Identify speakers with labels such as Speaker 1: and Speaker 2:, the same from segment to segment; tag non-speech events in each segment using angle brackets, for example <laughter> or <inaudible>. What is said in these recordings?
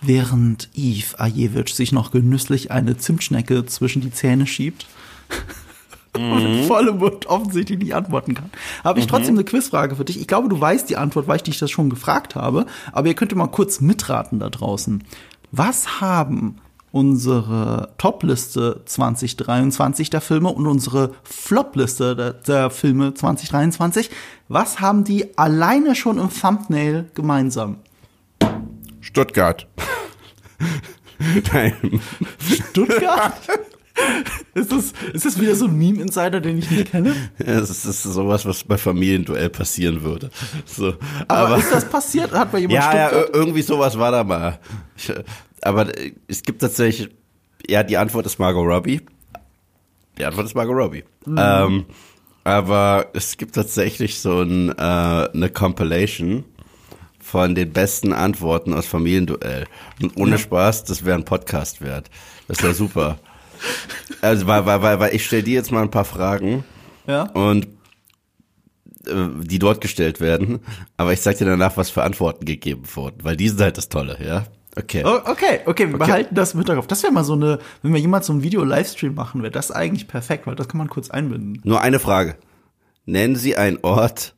Speaker 1: während Yves Ajewitsch sich noch genüsslich eine Zimtschnecke zwischen die Zähne schiebt <laughs> und mit vollem Mund offensichtlich nicht antworten kann, habe ich trotzdem eine Quizfrage für dich. Ich glaube, du weißt die Antwort, weil ich dich das schon gefragt habe, aber ihr könnt mal kurz mitraten da draußen. Was haben unsere Top-Liste 2023 der Filme und unsere Flop-Liste der, der Filme 2023, was haben die alleine schon im Thumbnail gemeinsam?
Speaker 2: Stuttgart. <laughs> Nein.
Speaker 1: Stuttgart? ist, das, ist das wieder so ein Meme-Insider, den ich nicht kenne?
Speaker 2: Es ist sowas, was bei Familienduell passieren würde. So.
Speaker 1: Aber, ist das passiert? Hat bei jemand
Speaker 2: ja, ja,
Speaker 1: Stuttgart?
Speaker 2: irgendwie sowas war da mal. Ich, aber es gibt tatsächlich, ja, die Antwort ist Margot Robbie. Die Antwort ist Margot Robbie. Ähm, aber es gibt tatsächlich so ein, äh, eine Compilation von den besten Antworten aus Familienduell. Und ohne Spaß, das wäre ein Podcast wert. Das wäre super. Also, weil, weil, weil, weil ich stelle dir jetzt mal ein paar Fragen
Speaker 1: Ja?
Speaker 2: und äh, die dort gestellt werden, aber ich sag dir danach, was für Antworten gegeben wurden, weil die sind halt das Tolle, ja? Okay.
Speaker 1: Oh, okay, okay, wir behalten das im Hinterkopf. Das wäre mal so eine, wenn wir jemand so ein Video-Livestream machen, wäre das eigentlich perfekt, weil das kann man kurz einbinden.
Speaker 2: Nur eine Frage. Nennen Sie einen Ort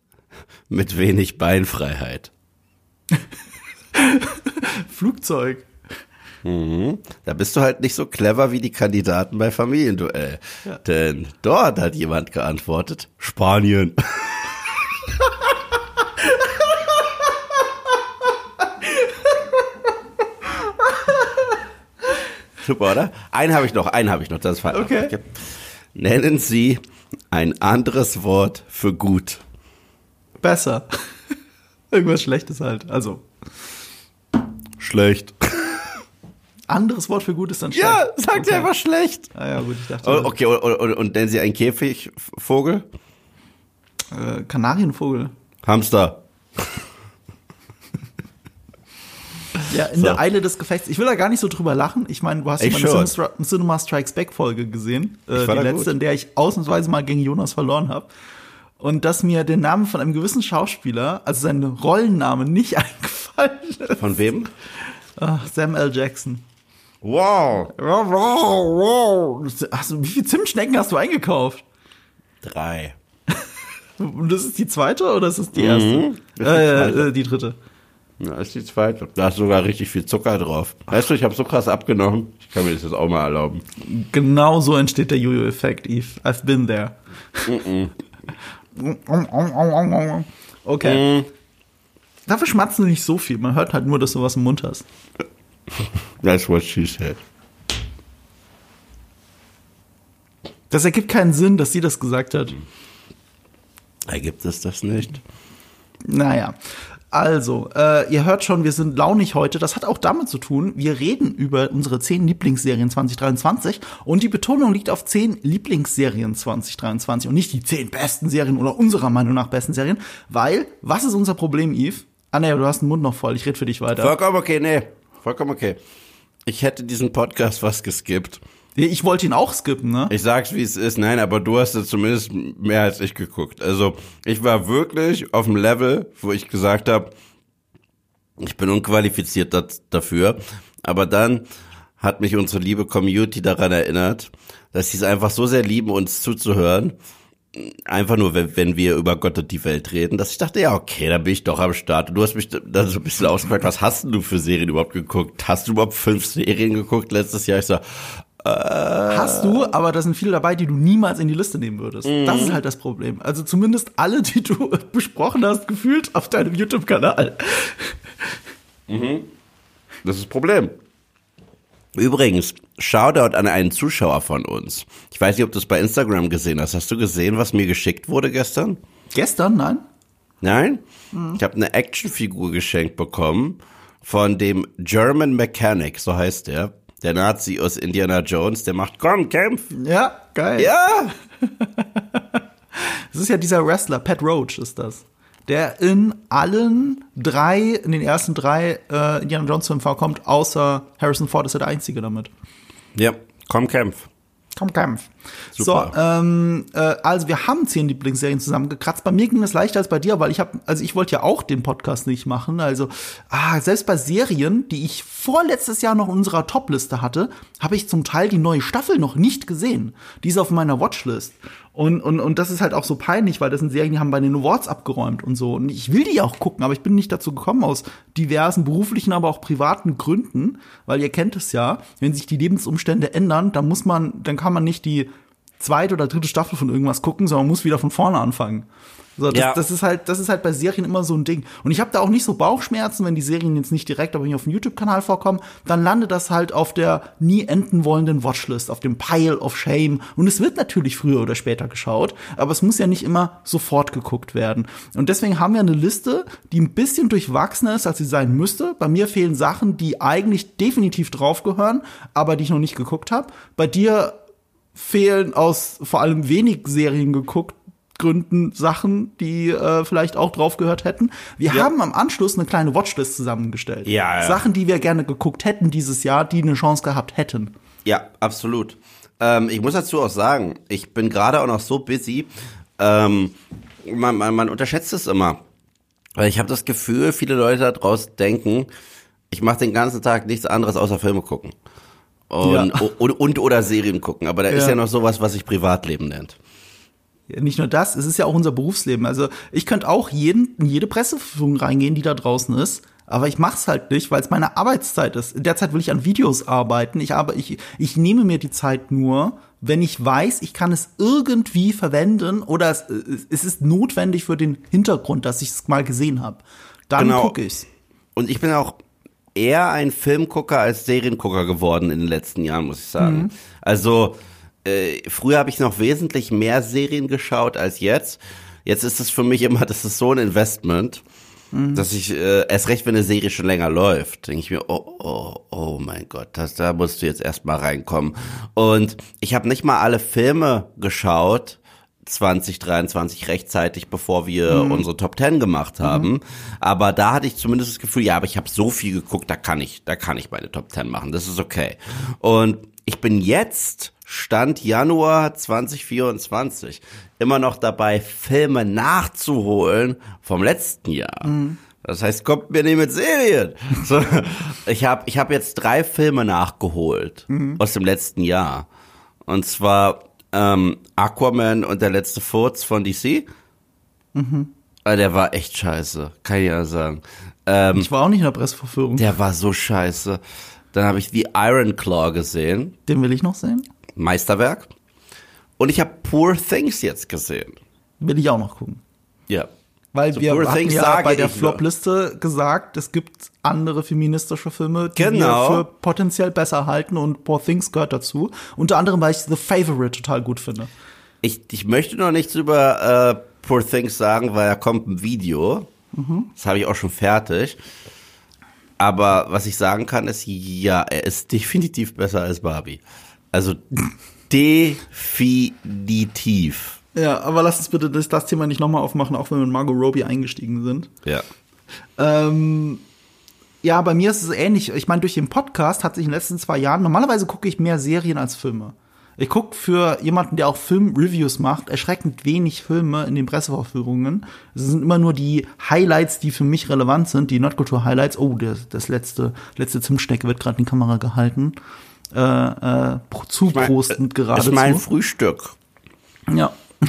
Speaker 2: mit wenig Beinfreiheit. <laughs>
Speaker 1: Flugzeug.
Speaker 2: Da bist du halt nicht so clever wie die Kandidaten bei Familienduell.
Speaker 1: Ja.
Speaker 2: Denn dort hat jemand geantwortet, Spanien. <laughs> Super, oder? Einen habe ich noch, einen habe ich noch, das ist falsch.
Speaker 1: Okay.
Speaker 2: Nennen Sie ein anderes Wort für gut.
Speaker 1: Besser. Irgendwas Schlechtes halt. Also,
Speaker 2: Schlecht.
Speaker 1: anderes Wort für gut ist dann schlecht.
Speaker 2: Ja, sagt
Speaker 1: okay.
Speaker 2: er einfach schlecht.
Speaker 1: Ah ja, gut, ich dachte,
Speaker 2: Oh, Okay, und, und, und nennen Sie einen Käfigvogel?
Speaker 1: äh, Kanarienvogel.
Speaker 2: Hamster. <laughs>
Speaker 1: Ja, in
Speaker 2: So.
Speaker 1: der Eile des Gefechts. Ich will da gar nicht so drüber lachen. Ich meine, du hast
Speaker 2: Ich
Speaker 1: ja meine. Cinema, Cinema Strikes Back Folge gesehen. Äh, die letzte,
Speaker 2: gut.
Speaker 1: in der ich ausnahmsweise mal gegen Jonas verloren habe. Und dass mir der Name von einem gewissen Schauspieler, also sein Rollenname, nicht <laughs> eingefallen ist.
Speaker 2: Von wem?
Speaker 1: Ach, Sam L. Jackson.
Speaker 2: Wow.
Speaker 1: Hast du, wie viele Zimtschnecken hast du eingekauft?
Speaker 2: Drei. <laughs>
Speaker 1: Und das ist die zweite oder ist das die erste?
Speaker 2: Mhm. Ist die
Speaker 1: äh, äh, die dritte.
Speaker 2: Ja, das ist die zweite. Da ist sogar richtig viel Zucker drauf. Weißt du, ich habe so krass abgenommen. Ich kann mir das jetzt auch mal erlauben.
Speaker 1: Genau so entsteht der Jojo-Effekt, Eve. I've been there. <laughs> Okay. Dafür schmatzen du nicht so viel. Man hört halt nur, dass du was im Mund hast. <laughs>
Speaker 2: That's what she said.
Speaker 1: Das ergibt keinen Sinn, dass sie das gesagt hat.
Speaker 2: Ergibt es das nicht?
Speaker 1: Naja. Also, äh, ihr hört schon, wir sind launig heute. Das hat auch damit zu tun, wir reden über unsere zehn Lieblingsserien 2023 und die Betonung liegt auf zehn Lieblingsserien 2023 und nicht die zehn besten Serien oder unserer Meinung nach besten Serien, weil, was ist unser Problem, Yves? Ah, nee, du hast den Mund noch voll, ich rede für dich weiter.
Speaker 2: Vollkommen okay, nee. Vollkommen okay. Ich hätte diesen Podcast was geskippt.
Speaker 1: Ich wollte ihn auch skippen, ne?
Speaker 2: Ich sag's, wie es ist. Nein, aber du hast es zumindest mehr als ich geguckt. Also, ich war wirklich auf dem Level, wo ich gesagt habe, ich bin unqualifiziert dat- dafür. Aber dann hat mich unsere liebe Community daran erinnert, dass sie es einfach so sehr lieben, uns zuzuhören. Einfach nur, wenn, wenn wir über Gott und die Welt reden, dass ich dachte, ja, okay, da bin ich doch am Start. Und du hast mich dann so ein bisschen ausgefragt, was hast denn du für Serien überhaupt geguckt? Hast du überhaupt fünf Serien geguckt letztes Jahr? Ich so,
Speaker 1: Hast du, aber da sind viele dabei, die du niemals in die Liste nehmen würdest. Das ist halt das Problem. Also zumindest alle, die du <laughs> besprochen hast, gefühlt auf deinem YouTube-Kanal.
Speaker 2: Das ist das Problem. Übrigens, Shoutout an einen Zuschauer von uns. Ich weiß nicht, ob du es bei Instagram gesehen hast. Hast du gesehen, was mir geschickt wurde gestern?
Speaker 1: Gestern, nein?
Speaker 2: Nein? Ich habe eine Actionfigur geschenkt bekommen von dem German Mechanic, so heißt der. Der Nazi aus Indiana Jones, der macht, komm, kämpf.
Speaker 1: Ja, geil.
Speaker 2: Ja! <laughs>
Speaker 1: Das ist ja dieser Wrestler, Pat Roach ist das. Der in allen drei, in den ersten drei äh, Indiana Jones Filmen vorkommt, außer Harrison Ford ist er der Einzige damit.
Speaker 2: Ja, komm, kämpf.
Speaker 1: Komm, Kampf.
Speaker 2: Super.
Speaker 1: So, ähm, äh, also wir haben zehn Lieblingsserien zusammengekratzt. Bei mir ging es leichter als bei dir, weil ich habe, also ich wollte ja auch den Podcast nicht machen. Also, ah, selbst bei Serien, die ich vorletztes Jahr noch in unserer Topliste hatte, habe ich zum Teil die neue Staffel noch nicht gesehen. Die ist auf meiner Watchlist. Und, und, und das ist halt auch so peinlich, weil das sind Serien, die haben bei den Awards abgeräumt und so. Und ich will die auch gucken, aber ich bin nicht dazu gekommen aus diversen beruflichen, aber auch privaten Gründen, weil ihr kennt es ja, wenn sich die Lebensumstände ändern, dann muss man, dann kann man nicht die zweite oder dritte Staffel von irgendwas gucken, sondern man muss wieder von vorne anfangen. So, das,
Speaker 2: Ja.
Speaker 1: das ist halt, das ist halt bei Serien immer so ein Ding. Und ich habe da auch nicht so Bauchschmerzen, wenn die Serien jetzt nicht direkt aber nicht auf dem YouTube-Kanal vorkommen, dann landet das halt auf der nie enden wollenden Watchlist, auf dem Pile of Shame. Und es wird natürlich früher oder später geschaut, aber es muss ja nicht immer sofort geguckt werden. Und deswegen haben wir eine Liste, die ein bisschen durchwachsener ist, als sie sein müsste. Bei mir fehlen Sachen, die eigentlich definitiv draufgehören, aber die ich noch nicht geguckt habe. Bei dir fehlen aus vor allem wenig Serien geguckt Gründen Sachen, die äh, vielleicht auch drauf gehört hätten. Wir
Speaker 2: Ja.
Speaker 1: haben am Anschluss eine kleine Watchlist zusammengestellt.
Speaker 2: Ja, ja.
Speaker 1: Sachen, die wir gerne geguckt hätten dieses Jahr, die eine Chance gehabt hätten.
Speaker 2: Ja, absolut. Ähm, ich muss dazu auch sagen, ich bin gerade auch noch so busy. Ähm, man, man, man unterschätzt es immer. Weil ich habe das Gefühl, viele Leute da draußen denken, ich mache den ganzen Tag nichts anderes außer Filme gucken. Und,
Speaker 1: Ja.
Speaker 2: und, und oder Serien gucken. Aber da ist
Speaker 1: Ja.
Speaker 2: ja noch sowas, was sich Privatleben nennt.
Speaker 1: Ja, Nicht nur das, es ist ja auch unser Berufsleben. Also ich könnte auch jeden, in jede Presseverfügung reingehen, die da draußen ist. Aber ich mach's halt nicht, weil es meine Arbeitszeit ist. In der Zeit will ich an Videos arbeiten. Ich, aber ich, ich nehme mir die Zeit nur, wenn ich weiß, ich kann es irgendwie verwenden oder es, es ist notwendig für den Hintergrund, dass ich es mal gesehen habe. Dann
Speaker 2: Genau.
Speaker 1: gucke ich's.
Speaker 2: Und ich bin auch eher ein Filmgucker als Seriengucker geworden in den letzten Jahren, muss ich sagen. Also äh, früher habe ich noch wesentlich mehr Serien geschaut als jetzt. Jetzt ist es für mich immer, <laughs> das ist so ein Investment, dass ich äh, erst recht, wenn eine Serie schon länger läuft, denke ich mir, oh, oh, oh mein Gott, das, da musst du jetzt erstmal reinkommen. Und ich habe nicht mal alle Filme geschaut, 2023 rechtzeitig, bevor wir unsere Top 10 gemacht haben. Aber da hatte ich zumindest das Gefühl, ja, aber ich habe so viel geguckt, da kann ich, da kann ich meine Top 10 machen. Das ist okay. Und ich bin jetzt Stand Januar 2024 immer noch dabei, Filme nachzuholen vom letzten Jahr. Das heißt, kommt mir nicht mit Serien. So, ich habe ich hab jetzt drei Filme nachgeholt aus dem letzten Jahr. Und zwar ähm, Aquaman und der letzte Furz von DC. Ah, Der war echt scheiße, kann ich ja sagen. Ähm,
Speaker 1: Ich war auch nicht in der Presseverführung.
Speaker 2: der war so scheiße. Dann habe ich The Iron Claw gesehen,
Speaker 1: Den will ich noch sehen.
Speaker 2: Meisterwerk. Und ich habe Poor Things jetzt gesehen.
Speaker 1: Will ich auch noch gucken.
Speaker 2: Ja.
Speaker 1: Weil
Speaker 2: So
Speaker 1: wir hatten ja bei der. Flop-Liste gesagt, es gibt andere feministische Filme, die
Speaker 2: Genau.
Speaker 1: wir für potenziell besser halten und Poor Things gehört dazu. Unter anderem, weil ich The Favorite total gut finde.
Speaker 2: Ich, ich möchte noch nichts über äh, Poor Things sagen, weil da kommt ein Video. Das habe ich auch schon fertig. Aber was ich sagen kann, ist, ja, er ist definitiv besser als Barbie. Also <laughs> definitiv.
Speaker 1: Ja, aber lass uns bitte das, das Thema nicht nochmal aufmachen, auch wenn wir mit Margot Robbie eingestiegen sind.
Speaker 2: Ja.
Speaker 1: Ähm, ja, bei mir ist es ähnlich. Ich meine, durch den Podcast hat sich in den letzten zwei Jahren, normalerweise gucke ich mehr Serien als Filme. Ich gucke für jemanden, der auch Filmreviews macht, erschreckend wenig Filme in den Pressevorführungen. Es sind immer nur die Highlights, die für mich relevant sind, die Nerdkultur-Highlights. Oh, das, das letzte, letzte Zimtstecke wird gerade in die Kamera gehalten. Äh, äh, zuprostend geradezu.
Speaker 2: Ist mein Frühstück.
Speaker 1: Ja. <laughs>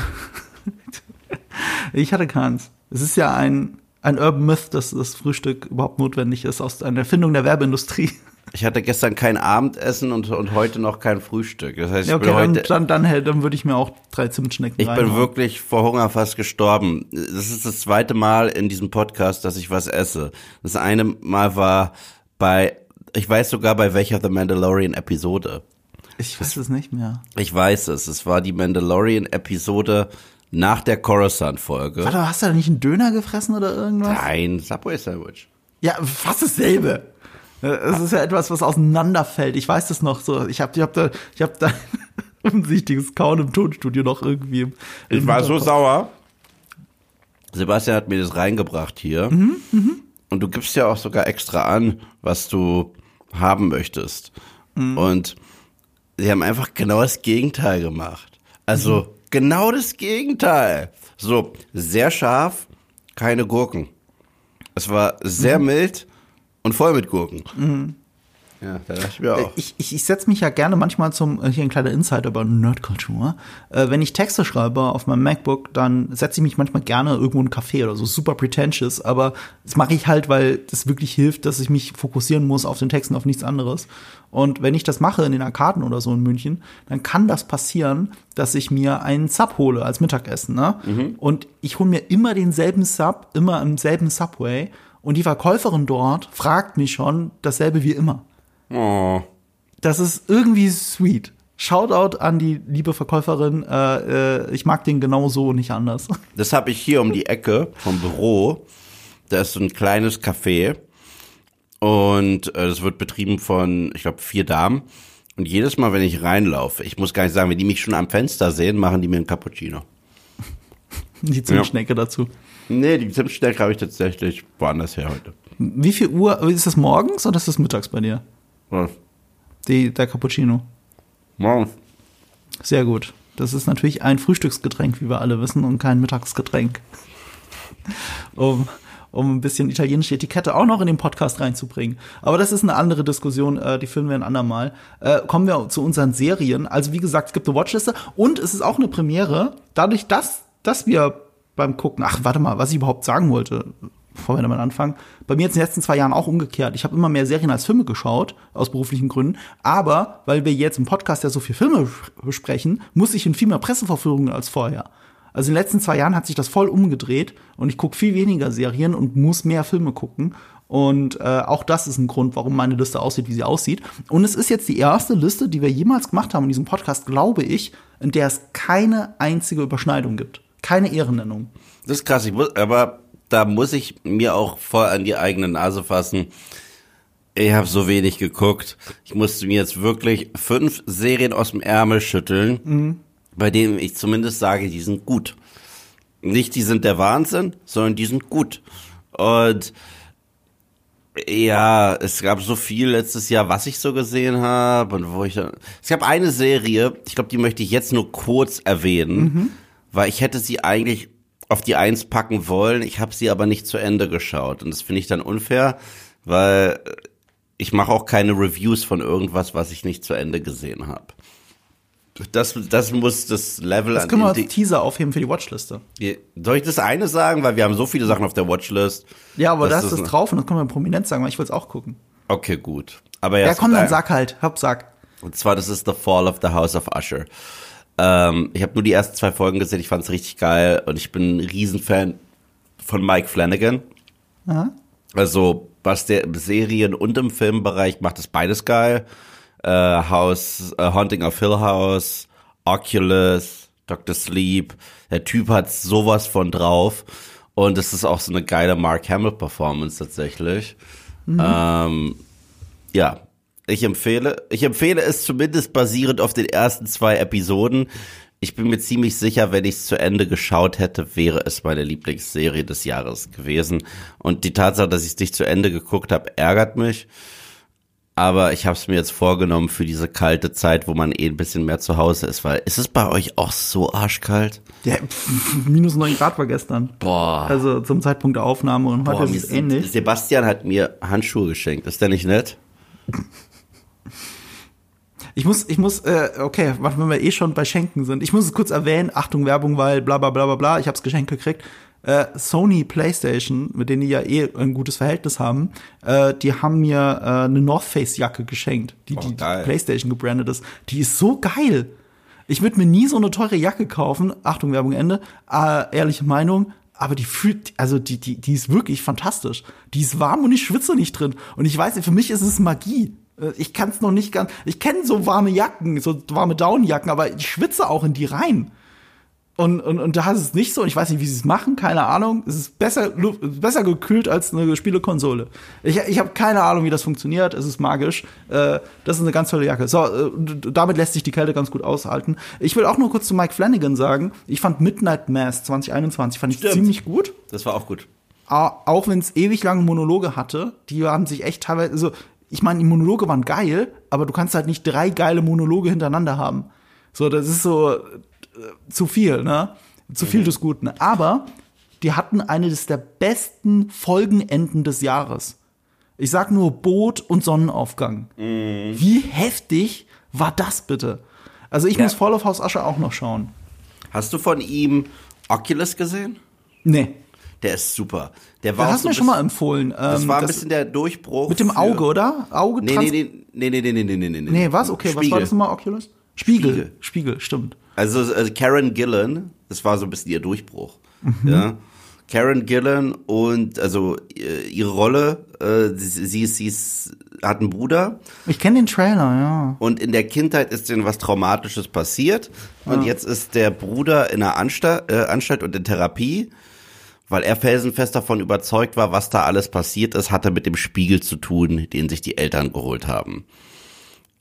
Speaker 1: ich hatte keins. Es ist ja ein, ein Urban Myth, dass das Frühstück überhaupt notwendig ist, aus einer Erfindung der Werbeindustrie. <laughs>
Speaker 2: Ich hatte gestern kein Abendessen und, und heute noch kein Frühstück. Das heißt, ich
Speaker 1: Ja, okay,
Speaker 2: bin
Speaker 1: dann,
Speaker 2: heute,
Speaker 1: dann, dann, hätte- dann würde ich mir auch drei Zimtschnecken
Speaker 2: ich bin
Speaker 1: reinhauen.
Speaker 2: wirklich vor Hunger fast gestorben. Das ist das zweite Mal in diesem Podcast, dass ich was esse. Das eine Mal war bei, ich weiß sogar bei welcher The Mandalorian Episode.
Speaker 1: Ich weiß es nicht mehr.
Speaker 2: Ich weiß es. Es war die Mandalorian Episode nach der Coruscant-Folge.
Speaker 1: Warte, hast du da nicht einen Döner gefressen oder irgendwas?
Speaker 2: Nein, Subway Sandwich.
Speaker 1: Ja, fast dasselbe. Es ist ja etwas, was auseinanderfällt. Ich weiß das noch so. Ich habe ich hab da, ich hab da <laughs> unsichtiges Kauen im Tonstudio noch irgendwie. Im,
Speaker 2: Ich war so sauer. Sebastian hat mir das reingebracht hier.
Speaker 1: Mhm,
Speaker 2: Und du gibst ja auch sogar extra an, was du haben möchtest.
Speaker 1: Mhm.
Speaker 2: Und sie haben einfach genau das Gegenteil gemacht. Also
Speaker 1: Mhm.
Speaker 2: genau das Gegenteil. So, sehr scharf, keine Gurken. Es war sehr
Speaker 1: Mhm.
Speaker 2: mild und voll mit Gurken. Ja, da dachte ich mir auch.
Speaker 1: Ich, ich, ich setze mich ja gerne manchmal zum, äh, hier ein kleiner Insight über Nerdkultur. Äh, wenn ich Texte schreibe auf meinem MacBook, dann setze ich mich manchmal gerne irgendwo in einen Café oder so, super pretentious, aber das mache ich halt, weil das wirklich hilft, dass ich mich fokussieren muss auf den Texten, auf nichts anderes. Und wenn ich das mache in den Arkaden oder so in München, dann kann das passieren, dass ich mir einen Sub hole als Mittagessen. Ne?
Speaker 2: Mhm.
Speaker 1: Und ich hole mir immer denselben Sub, immer im selben Subway. Und die Verkäuferin dort fragt mich schon dasselbe wie immer.
Speaker 2: Oh.
Speaker 1: Das ist irgendwie sweet. Shoutout an die liebe Verkäuferin. Äh, äh, ich mag den genau so und nicht anders.
Speaker 2: Das habe ich hier um die Ecke vom Büro. Da ist so ein kleines Café. Und äh, das wird betrieben von, ich glaube, vier Damen. Und jedes Mal, wenn ich reinlaufe, ich muss gar nicht sagen, wenn die mich schon am Fenster sehen, machen die mir einen Cappuccino. <laughs>
Speaker 1: Die Zimtschnecke dazu.
Speaker 2: Nee, die Zimtstärke habe ich tatsächlich woanders her heute.
Speaker 1: Wie viel Uhr? Ist das morgens oder ist das mittags bei dir?
Speaker 2: Was?
Speaker 1: Die, der Cappuccino.
Speaker 2: Morgens.
Speaker 1: Sehr gut. Das ist natürlich ein Frühstücksgetränk, wie wir alle wissen, und kein Mittagsgetränk. Um, um ein bisschen italienische Etikette auch noch in den Podcast reinzubringen. Aber das ist eine andere Diskussion, äh, die führen wir ein andermal. Äh, kommen wir zu unseren Serien. Also wie gesagt, es gibt eine Watchliste und es ist auch eine Premiere. Dadurch, dass, dass wir beim Gucken, ach warte mal, was ich überhaupt sagen wollte, bevor wir damit anfangen. Bei mir jetzt in den letzten zwei Jahren auch umgekehrt. Ich habe immer mehr Serien als Filme geschaut, aus beruflichen Gründen. Aber weil wir jetzt im Podcast ja so viel Filme besprechen, muss ich in viel mehr Presseverführungen als vorher. Also in den letzten zwei Jahren hat sich das voll umgedreht und ich gucke viel weniger Serien und muss mehr Filme gucken. Und äh, auch das ist ein Grund, warum meine Liste aussieht, wie sie aussieht. Und es ist jetzt die erste Liste, die wir jemals gemacht haben in diesem Podcast, glaube ich, in der es keine einzige Überschneidung gibt. Keine Ehrennennung.
Speaker 2: Das ist krass, ich muss, aber da muss ich mir auch voll an die eigene Nase fassen. Ich habe so wenig geguckt. Ich musste mir jetzt wirklich fünf Serien aus dem Ärmel schütteln,
Speaker 1: Mhm.
Speaker 2: bei denen ich zumindest sage, die sind gut. Nicht, die sind der Wahnsinn, sondern die sind gut. Und ja, es gab so viel letztes Jahr, was ich so gesehen habe und wo ich dann, es gab eine Serie, ich glaube, die möchte ich jetzt nur kurz erwähnen, weil ich hätte sie eigentlich auf die Eins packen wollen, ich habe sie aber nicht zu Ende geschaut und das finde ich dann unfair, weil ich mache auch keine Reviews von irgendwas, was ich nicht zu Ende gesehen habe. Das, das muss das Level
Speaker 1: Das
Speaker 2: an
Speaker 1: können wir als Teaser aufheben für die Watchliste.
Speaker 2: Soll ich das eine sagen, weil wir haben so viele Sachen auf der Watchlist.
Speaker 1: Ja, aber das ist drauf und das können wir prominent sagen, weil ich will es auch gucken.
Speaker 2: Okay, gut. Aber ja,
Speaker 1: Ja, komm, dann
Speaker 2: ein-
Speaker 1: sag halt. Hab, sag.
Speaker 2: Und zwar, das ist The Fall of the House of Usher. Ähm, ich habe nur die ersten zwei Folgen gesehen, ich fand es richtig geil und ich bin ein Riesenfan von Mike Flanagan.
Speaker 1: Aha.
Speaker 2: Also, was der im Serien- und im Filmbereich macht, ist beides geil. Äh, House, äh, Haunting of Hill House, Oculus, Dr. Sleep. Der Typ hat sowas von drauf. Und es ist auch so eine geile Mark Hamill-Performance tatsächlich. Ähm, ja, ich empfehle, ich empfehle es zumindest basierend auf den ersten zwei Episoden. Ich bin mir ziemlich sicher, wenn ich es zu Ende geschaut hätte, wäre es meine Lieblingsserie des Jahres gewesen. Und die Tatsache, dass ich es nicht zu Ende geguckt habe, ärgert mich. Aber ich habe es mir jetzt vorgenommen für diese kalte Zeit, wo man eh ein bisschen mehr zu Hause ist, weil ist es bei euch auch so arschkalt?
Speaker 1: Ja, pff, <laughs> minus 9 Grad war gestern.
Speaker 2: Boah.
Speaker 1: Also zum Zeitpunkt der Aufnahme und heute
Speaker 2: Boah,
Speaker 1: ist es ähnlich.
Speaker 2: Sebastian hat mir Handschuhe geschenkt. Ist der nicht nett?
Speaker 1: Ich muss, ich muss, äh, okay, warte, wenn wir eh schon bei Schenken sind. Ich muss es kurz erwähnen, Achtung, Werbung, weil bla bla bla bla bla, ich hab's Geschenk gekriegt. Äh, Sony PlayStation, mit denen die ja eh ein gutes Verhältnis haben, äh, die haben mir äh, eine North Face Jacke geschenkt, die,
Speaker 2: Oh,
Speaker 1: die, die. PlayStation gebrandet ist. Die ist so geil. Ich würde mir nie so eine teure Jacke kaufen. Achtung, Werbung Ende. Äh, ehrliche Meinung. Aber die fühlt, also die, die, die ist wirklich fantastisch. Die ist warm und ich schwitze nicht drin. Und ich weiß, für mich ist es Magie. Äh, Ich kann es noch nicht ganz. Ich kenne so warme Jacken, so warme Downjacken, aber ich schwitze auch in die rein. Und, und, und da ist es nicht so. Und ich weiß nicht, wie sie es machen, keine Ahnung. Es ist besser, besser gekühlt als eine Spielekonsole. Ich, ich habe keine Ahnung, wie das funktioniert. Es ist magisch. Äh, das ist eine ganz tolle Jacke. So, äh, damit lässt sich die Kälte ganz gut aushalten. Ich will auch nur kurz zu Mike Flanagan sagen. Ich fand Midnight Mass 2021 fand ich
Speaker 2: Stimmt.
Speaker 1: ziemlich gut.
Speaker 2: Das war auch gut.
Speaker 1: Au- auch wenn es ewig lange Monologe hatte, die haben sich echt teilweise, also ich meine, die Monologe waren geil, aber du kannst halt nicht drei geile Monologe hintereinander haben. So, das ist so äh, zu viel, ne? Zu viel des Guten. Aber die hatten eines der besten Folgenenden des Jahres. Ich sag nur Boot und Sonnenaufgang. Wie heftig war das bitte? Also ich
Speaker 2: Ja.
Speaker 1: muss Fall of House Usher auch noch schauen.
Speaker 2: Hast du von ihm Oculus gesehen?
Speaker 1: Nee.
Speaker 2: Der ist super. Der
Speaker 1: Du
Speaker 2: war auch
Speaker 1: hast
Speaker 2: so
Speaker 1: mir schon mal empfohlen.
Speaker 2: Das
Speaker 1: ähm,
Speaker 2: war ein
Speaker 1: das-
Speaker 2: bisschen der Durchbruch.
Speaker 1: mit dem Auge, oder? Auge
Speaker 2: Nee, nee, nee, nee, nee, nee, nee, nee, nee, nee.
Speaker 1: Nee, was? Okay, was
Speaker 2: Spiegel.
Speaker 1: war das nochmal, Oculus? Spiegel.
Speaker 2: Spiegel.
Speaker 1: Spiegel, stimmt.
Speaker 2: Also, also Karen Gillan, das war so ein bisschen ihr Durchbruch.
Speaker 1: Mhm.
Speaker 2: Ja. Karen Gillan und also äh, ihre Rolle, äh, sie, sie, ist- hat einen Bruder
Speaker 1: Ich kenne den Trailer, ja.
Speaker 2: und in der Kindheit ist denen was Traumatisches passiert und jetzt ist der Bruder in einer Anstalt, äh, Anstalt und in Therapie, weil er felsenfest davon überzeugt war, was da alles passiert ist, hatte mit dem Spiegel zu tun, den sich die Eltern geholt haben.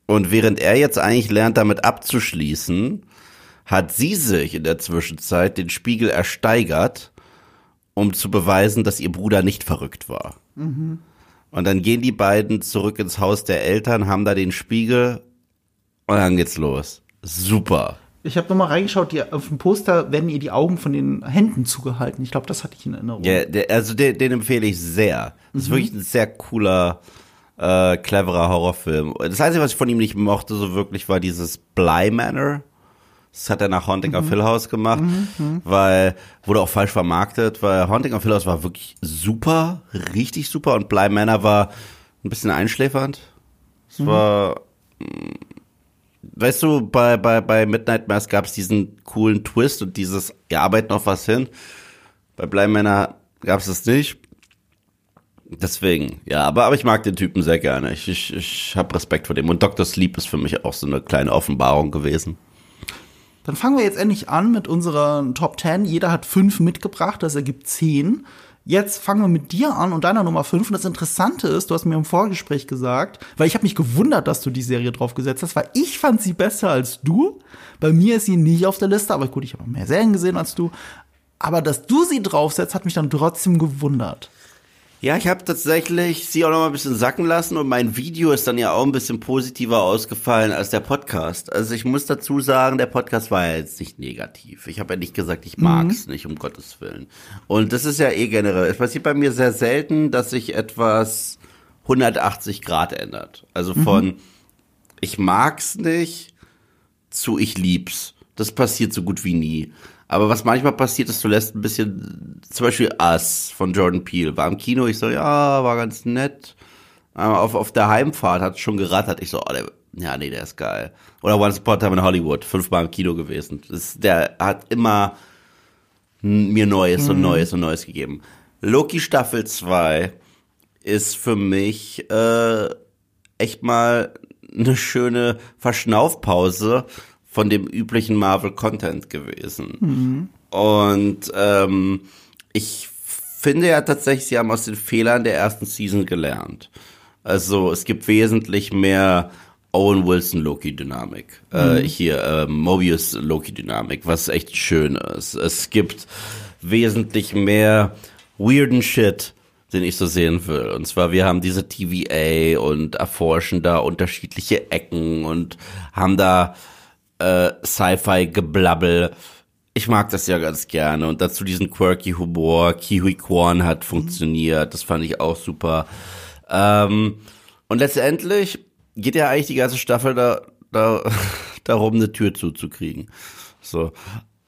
Speaker 2: Und während er jetzt eigentlich lernt, damit abzuschließen, hat sie sich in der Zwischenzeit den Spiegel ersteigert, um zu beweisen, dass ihr Bruder nicht verrückt war. Und dann gehen die beiden zurück ins Haus der Eltern, haben da den Spiegel und dann geht's los. Super.
Speaker 1: Ich habe nochmal reingeschaut, die, auf dem Poster werden ihr die Augen von den Händen zugehalten. Ich glaube, das hatte ich in Erinnerung.
Speaker 2: Ja, der, also den, den empfehle ich sehr. Das ist wirklich ein sehr cooler, äh, cleverer Horrorfilm. Das Einzige, was ich von ihm nicht mochte, so wirklich, war dieses Bly Manor. Das hat er nach Haunting of Hill House gemacht, weil wurde auch falsch vermarktet, weil Haunting of Hill House war wirklich super, richtig super und Bly Manor war ein bisschen einschläfernd. Es war weißt du, bei, bei, bei Midnight Mass gab es diesen coolen Twist und dieses, wir arbeiten auf was hin. Bei Bleimänner gab es das nicht. Deswegen, ja, aber, aber ich mag den Typen sehr gerne. Ich, ich, ich habe Respekt vor dem. Und Dr. Sleep ist für mich auch so eine kleine Offenbarung gewesen.
Speaker 1: Dann fangen wir jetzt endlich an mit unserer Top 10. Jeder hat fünf mitgebracht, das ergibt zehn. Jetzt fangen wir mit dir an und deiner Nummer fünf. Und das Interessante ist, du hast mir im Vorgespräch gesagt, weil ich habe mich gewundert, dass du die Serie draufgesetzt hast, weil ich fand sie besser als du. Bei mir ist sie nicht auf der Liste, aber gut, ich habe mehr Serien gesehen als du. Aber dass du sie draufsetzt, hat mich dann trotzdem gewundert.
Speaker 2: Ja, ich habe tatsächlich sie auch noch mal ein bisschen sacken lassen und mein Video ist dann ja auch ein bisschen positiver ausgefallen als der Podcast. Also ich muss dazu sagen, der Podcast war ja jetzt nicht negativ. Ich habe ja nicht gesagt, ich mag's nicht, um Gottes Willen. Und das ist ja eh generell. Es passiert bei mir sehr selten, dass sich etwas 180 Grad ändert. Also von ich mag's nicht zu ich lieb's. Das passiert so gut wie nie. Aber was manchmal passiert ist, du lässt ein bisschen, zum Beispiel Us von Jordan Peele, war im Kino, ich so, ja, war ganz nett. Aber auf, auf der Heimfahrt hat es schon gerattert. Ich so, oh, der, ja, nee, der ist geil. Oder Once Upon a Time in Hollywood, fünfmal im Kino gewesen. Das, der hat immer mir Neues und Neues und Neues gegeben. Loki Staffel 2 ist für mich äh, echt mal eine schöne Verschnaufpause von dem üblichen Marvel-Content gewesen. Und ähm, ich finde ja tatsächlich, sie haben aus den Fehlern der ersten Season gelernt. Also es gibt wesentlich mehr Owen Wilson Loki Dynamik. Äh, hier äh, Mobius Loki Dynamik, was echt schön ist. Es gibt wesentlich mehr weirden Shit, den ich so sehen will. Und zwar, wir haben diese TVA und erforschen da unterschiedliche Ecken und haben da äh, Sci-Fi-Geblabbel. Ich mag das ja ganz gerne. Und dazu diesen quirky Humor. Kiwi Kwan hat funktioniert. Das fand ich auch super. Ähm, und letztendlich geht ja eigentlich die ganze Staffel da, da, <laughs> darum, eine Tür zuzukriegen. So.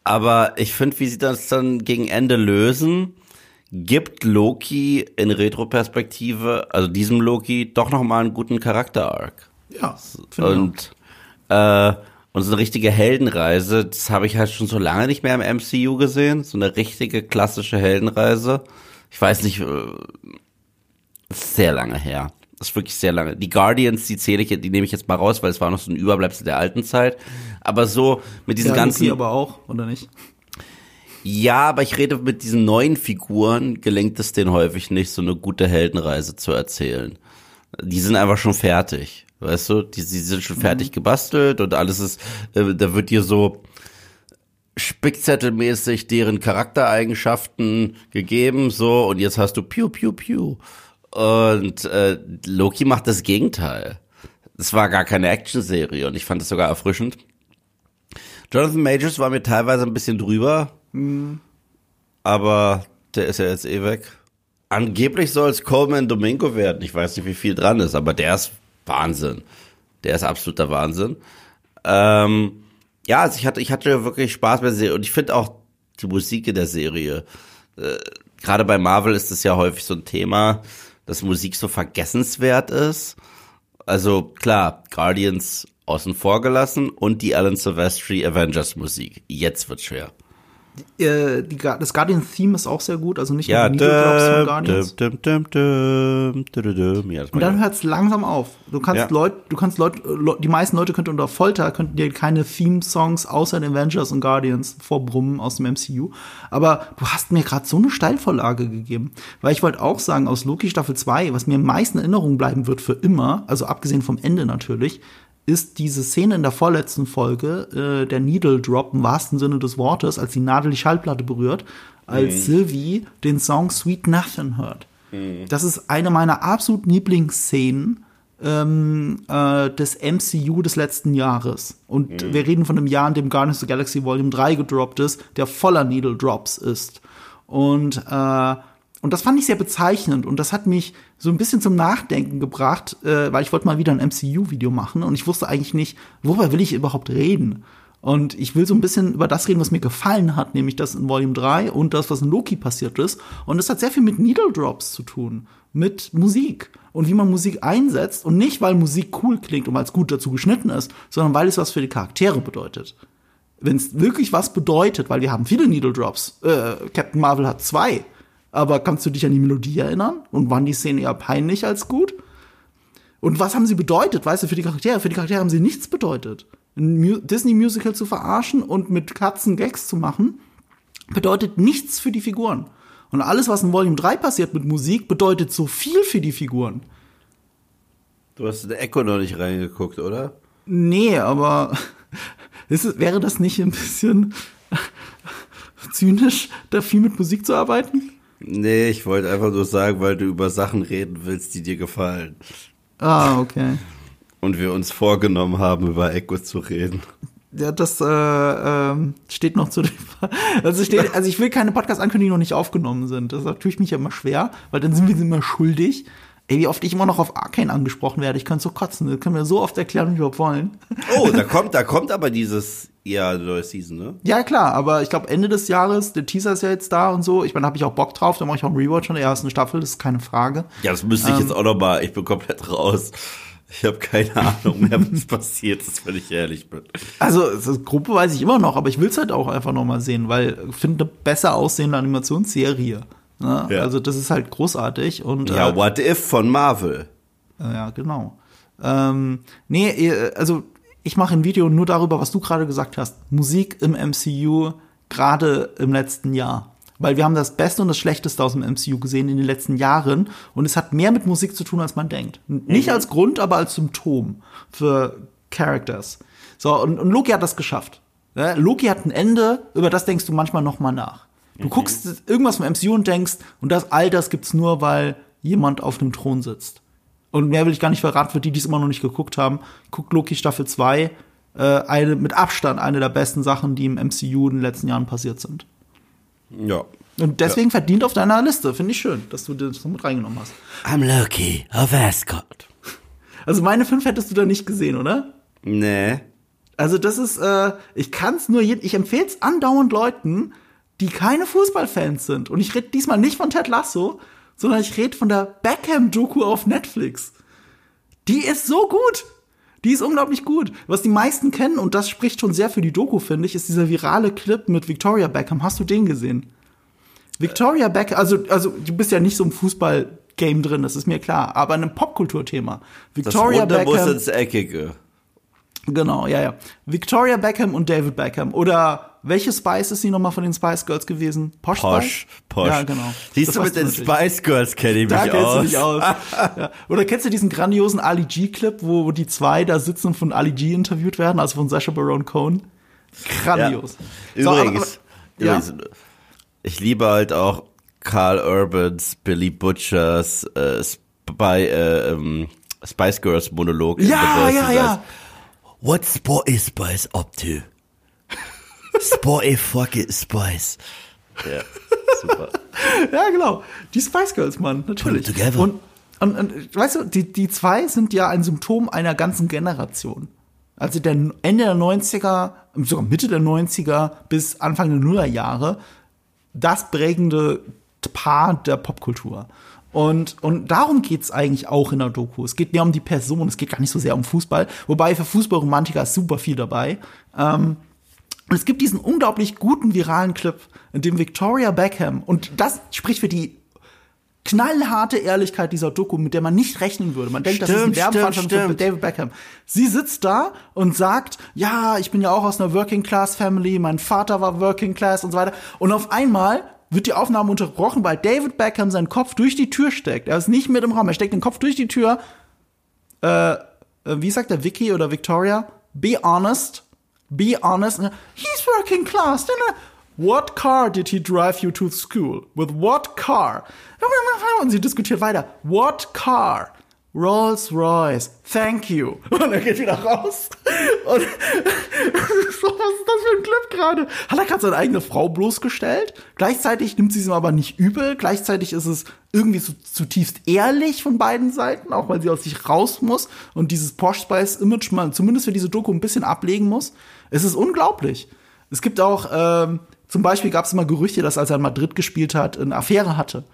Speaker 2: Aber ich finde, wie sie das dann gegen Ende lösen, gibt Loki in Retroperspektive, also diesem Loki, doch nochmal einen guten Charakter-Arc.
Speaker 1: Ja, ich auch.
Speaker 2: Und, äh, und so eine richtige Heldenreise, das habe ich halt schon so lange nicht mehr im MCU gesehen. So eine richtige klassische Heldenreise. Ich weiß nicht, äh, sehr lange her. Das ist wirklich sehr lange. Die Guardians, die zähle ich, die nehme ich jetzt mal raus, weil es war noch so ein Überbleibsel der alten Zeit. Aber so mit diesen
Speaker 1: ja,
Speaker 2: ganzen.
Speaker 1: Loki aber auch, oder nicht?
Speaker 2: Ja, aber ich rede mit diesen neuen Figuren, gelingt es denen häufig nicht, so eine gute Heldenreise zu erzählen. Die sind einfach schon fertig, weißt du? Die, die sind schon fertig gebastelt und alles ist, äh, da wird dir so spickzettelmäßig deren Charaktereigenschaften gegeben, so, und jetzt hast du Piu, Piu, Piu. Und äh, Loki macht das Gegenteil. Es war gar keine Actionserie und ich fand es sogar erfrischend. Jonathan Majors war mir teilweise ein bisschen drüber, aber der ist ja jetzt eh weg. Angeblich soll es Coleman Domingo werden. Ich weiß nicht, wie viel dran ist, aber der ist Wahnsinn. Der ist absoluter Wahnsinn. Ähm, ja, also ich hatte, ich hatte wirklich Spaß bei der Serie und ich finde auch die Musik in der Serie. Äh, Gerade bei Marvel ist es ja häufig so ein Thema, dass Musik so vergessenswert ist. Also klar, Guardians außen vor gelassen und die Alan Silvestri Avengers Musik. Jetzt wird schwer.
Speaker 1: Äh, die, das Guardian-Theme ist auch sehr gut, also nicht ja, nur die Needle Drops von Guardians. Dum, dum, dum, ja, und dann hört es langsam auf. Du kannst ja. Leute, du kannst Leute, die meisten Leute könnten unter Folter, könnten dir keine Theme-Songs außer den Avengers und Guardians vorbrummen aus dem MCU. Aber du hast mir gerade so eine Steilvorlage gegeben. Weil ich wollte auch sagen, aus Loki Staffel 2, was mir am meisten Erinnerung bleiben wird für immer, also abgesehen vom Ende natürlich, ist diese Szene in der vorletzten Folge, äh, der Needle Drop im wahrsten Sinne des Wortes, als die Nadel die Schallplatte berührt, als mhm. Sylvie den Song Sweet Nothing hört. Mhm. Das ist eine meiner absoluten Lieblingsszenen ähm, äh, des MCU des letzten Jahres. Und mhm. wir reden von einem Jahr, in dem Guardians of the Galaxy Volume 3 gedroppt ist, der voller Needle Drops ist. Und äh, und das fand ich sehr bezeichnend und das hat mich so ein bisschen zum Nachdenken gebracht, äh, weil ich wollte mal wieder ein MCU-Video machen und ich wusste eigentlich nicht, worüber will ich überhaupt reden. Und ich will so ein bisschen über das reden, was mir gefallen hat, nämlich das in Volume 3 und das, was in Loki passiert ist. Und das hat sehr viel mit Needle Drops zu tun, mit Musik und wie man Musik einsetzt und nicht, weil Musik cool klingt und weil es gut dazu geschnitten ist, sondern weil es was für die Charaktere bedeutet. Wenn es wirklich was bedeutet, weil wir haben viele Needle Drops. Äh, Captain Marvel hat zwei aber kannst du dich an die Melodie erinnern? Und waren die Szenen eher peinlich als gut? Und was haben sie bedeutet, weißt du, für die Charaktere? Für die Charaktere haben sie nichts bedeutet. Ein Disney-Musical zu verarschen und mit Katzen Gags zu machen, bedeutet nichts für die Figuren. Und alles, was in Volume 3 passiert mit Musik, bedeutet so viel für die Figuren.
Speaker 2: Du hast in Echo noch nicht reingeguckt, oder?
Speaker 1: Nee, aber <laughs> ist, wäre das nicht ein bisschen <laughs> zynisch, da viel mit Musik zu arbeiten?
Speaker 2: Nee, ich wollte einfach nur sagen, weil du über Sachen reden willst, die dir gefallen.
Speaker 1: Ah, okay.
Speaker 2: Und wir uns vorgenommen haben, über Echo zu reden.
Speaker 1: Ja, das äh, äh, steht noch zu dem also steht, also ich will keine Podcast-Ankündigungen noch nicht aufgenommen sind. Das tue ich mich ja immer schwer, weil dann sind wir immer schuldig. Ey, wie oft ich immer noch auf Arcane angesprochen werde. Ich könnte so kotzen. Das können wir so oft erklären, wie wir überhaupt wollen.
Speaker 2: Oh, da <laughs> kommt, da kommt aber dieses ja, neue Season, ne?
Speaker 1: Ja, klar, aber ich glaube Ende des Jahres, der Teaser ist ja jetzt da und so. Ich meine, da habe ich auch Bock drauf, da mache ich auch einen Rewatch von der ersten Staffel, das ist keine Frage.
Speaker 2: Ja, das müsste ich ähm, jetzt auch noch mal, ich bin komplett raus. Ich habe keine Ahnung mehr, was <laughs> passiert ist, wenn ich ehrlich bin.
Speaker 1: Also, Gruppe weiß ich immer noch, aber ich will es halt auch einfach noch mal sehen, weil ich finde eine besser aussehende Animationsserie. Ne? Ja. Also, das ist halt großartig. Und,
Speaker 2: ja, äh, What If von Marvel.
Speaker 1: Ja, genau. Ähm, nee, also ich mache ein Video nur darüber, was du gerade gesagt hast. Musik im MCU, gerade im letzten Jahr. Weil wir haben das Beste und das Schlechteste aus dem MCU gesehen in den letzten Jahren. Und es hat mehr mit Musik zu tun, als man denkt. Nicht mhm. als Grund, aber als Symptom für Characters. So, und, und Loki hat das geschafft. Ja, Loki hat ein Ende, über das denkst du manchmal noch mal nach. Du mhm. guckst irgendwas vom MCU und denkst, und das all das gibt's nur, weil jemand auf dem Thron sitzt. Und mehr will ich gar nicht verraten für die, die es immer noch nicht geguckt haben. Guckt Loki Staffel 2. Äh, eine, mit Abstand eine der besten Sachen, die im MCU in den letzten Jahren passiert sind.
Speaker 2: Ja.
Speaker 1: Und deswegen ja. verdient auf deiner Liste. Finde ich schön, dass du das mit reingenommen hast.
Speaker 2: I'm Loki of Asgard.
Speaker 1: Also meine fünf hättest du da nicht gesehen, oder?
Speaker 2: Nee.
Speaker 1: Also das ist, äh, ich kann es nur, ich empfehle es andauernd Leuten, die keine Fußballfans sind. Und ich rede diesmal nicht von Ted Lasso, sondern ich rede von der Beckham-Doku auf Netflix. Die ist so gut. Die ist unglaublich gut. Was die meisten kennen, und das spricht schon sehr für die Doku, finde ich, ist dieser virale Clip mit Victoria Beckham. Hast du den gesehen? Victoria Beckham, also, also du bist ja nicht so im Fußball-Game drin, das ist mir klar, aber in einem Popkulturthema.
Speaker 2: Victoria das Beckham. ins Eckige.
Speaker 1: Genau, ja, ja. Victoria Beckham und David Beckham. Oder welche Spice ist sie nochmal von den Spice Girls gewesen?
Speaker 2: Posh, Posh, Posh.
Speaker 1: Ja, genau.
Speaker 2: Siehst das du, mit den Spice Girls kenne ich mich aus. Da kennst du dich aus.
Speaker 1: ja. Oder kennst du diesen grandiosen Ali G-Clip, wo, wo die zwei da sitzen und von Ali G interviewt werden, also von Sacha Baron Cohen? Grandios.
Speaker 2: Ja. Übrigens, so, aber, aber, übrigens ja. ich liebe halt auch Carl Urbans, Billy Butchers, äh, Spy, äh, ähm, Spice Girls Monolog.
Speaker 1: Ja, ja, ja.
Speaker 2: What's Sport is Spice up to? Spotify fucking Spice. Ja, super. <laughs>
Speaker 1: ja, genau. Die Spice Girls, Mann, natürlich.
Speaker 2: Put it together.
Speaker 1: Und, und, und weißt du, die, die zwei sind ja ein Symptom einer ganzen Generation. Also der Ende der 90er, sogar Mitte der 90er bis Anfang der Nullerjahre, das prägende Paar der Popkultur. Und, und darum geht's eigentlich auch in der Doku. Es geht mehr um die Person, es geht gar nicht so sehr um Fußball. Wobei für Fußballromantiker ist super viel dabei. Ähm, und es gibt diesen unglaublich guten viralen Clip, in dem Victoria Beckham, und das spricht für die knallharte Ehrlichkeit dieser Doku, mit der man nicht rechnen würde. Man denkt, das ist
Speaker 2: Stimmt,
Speaker 1: eine Werbeveranstaltung
Speaker 2: stimmt,
Speaker 1: für David Beckham. Sie sitzt da und sagt, ja, ich bin ja auch aus einer Working Class Family, mein Vater war Working Class und so weiter. Und auf einmal wird die Aufnahme unterbrochen, weil David Beckham seinen Kopf durch die Tür steckt. Er ist nicht mit im Raum, er steckt den Kopf durch die Tür. Äh, äh, wie sagt der Vicky oder Victoria? Be honest. Be honest. He's working class. What car did he drive you to school? With what car? Und sie diskutiert weiter. What car? Rolls Royce. Thank you. <laughs> Und er geht wieder raus. Und <laughs> was ist das für ein Clip gerade? Hat er gerade seine eigene Frau bloßgestellt? Gleichzeitig nimmt sie es ihm aber nicht übel. Gleichzeitig ist es irgendwie so zutiefst ehrlich von beiden Seiten, auch weil sie aus sich raus muss und dieses Porsche Spice Image mal zumindest für diese Doku ein bisschen ablegen muss. Es ist unglaublich. Es gibt auch, ähm, zum Beispiel gab es immer Gerüchte, dass als er in Madrid gespielt hat, eine Affäre hatte.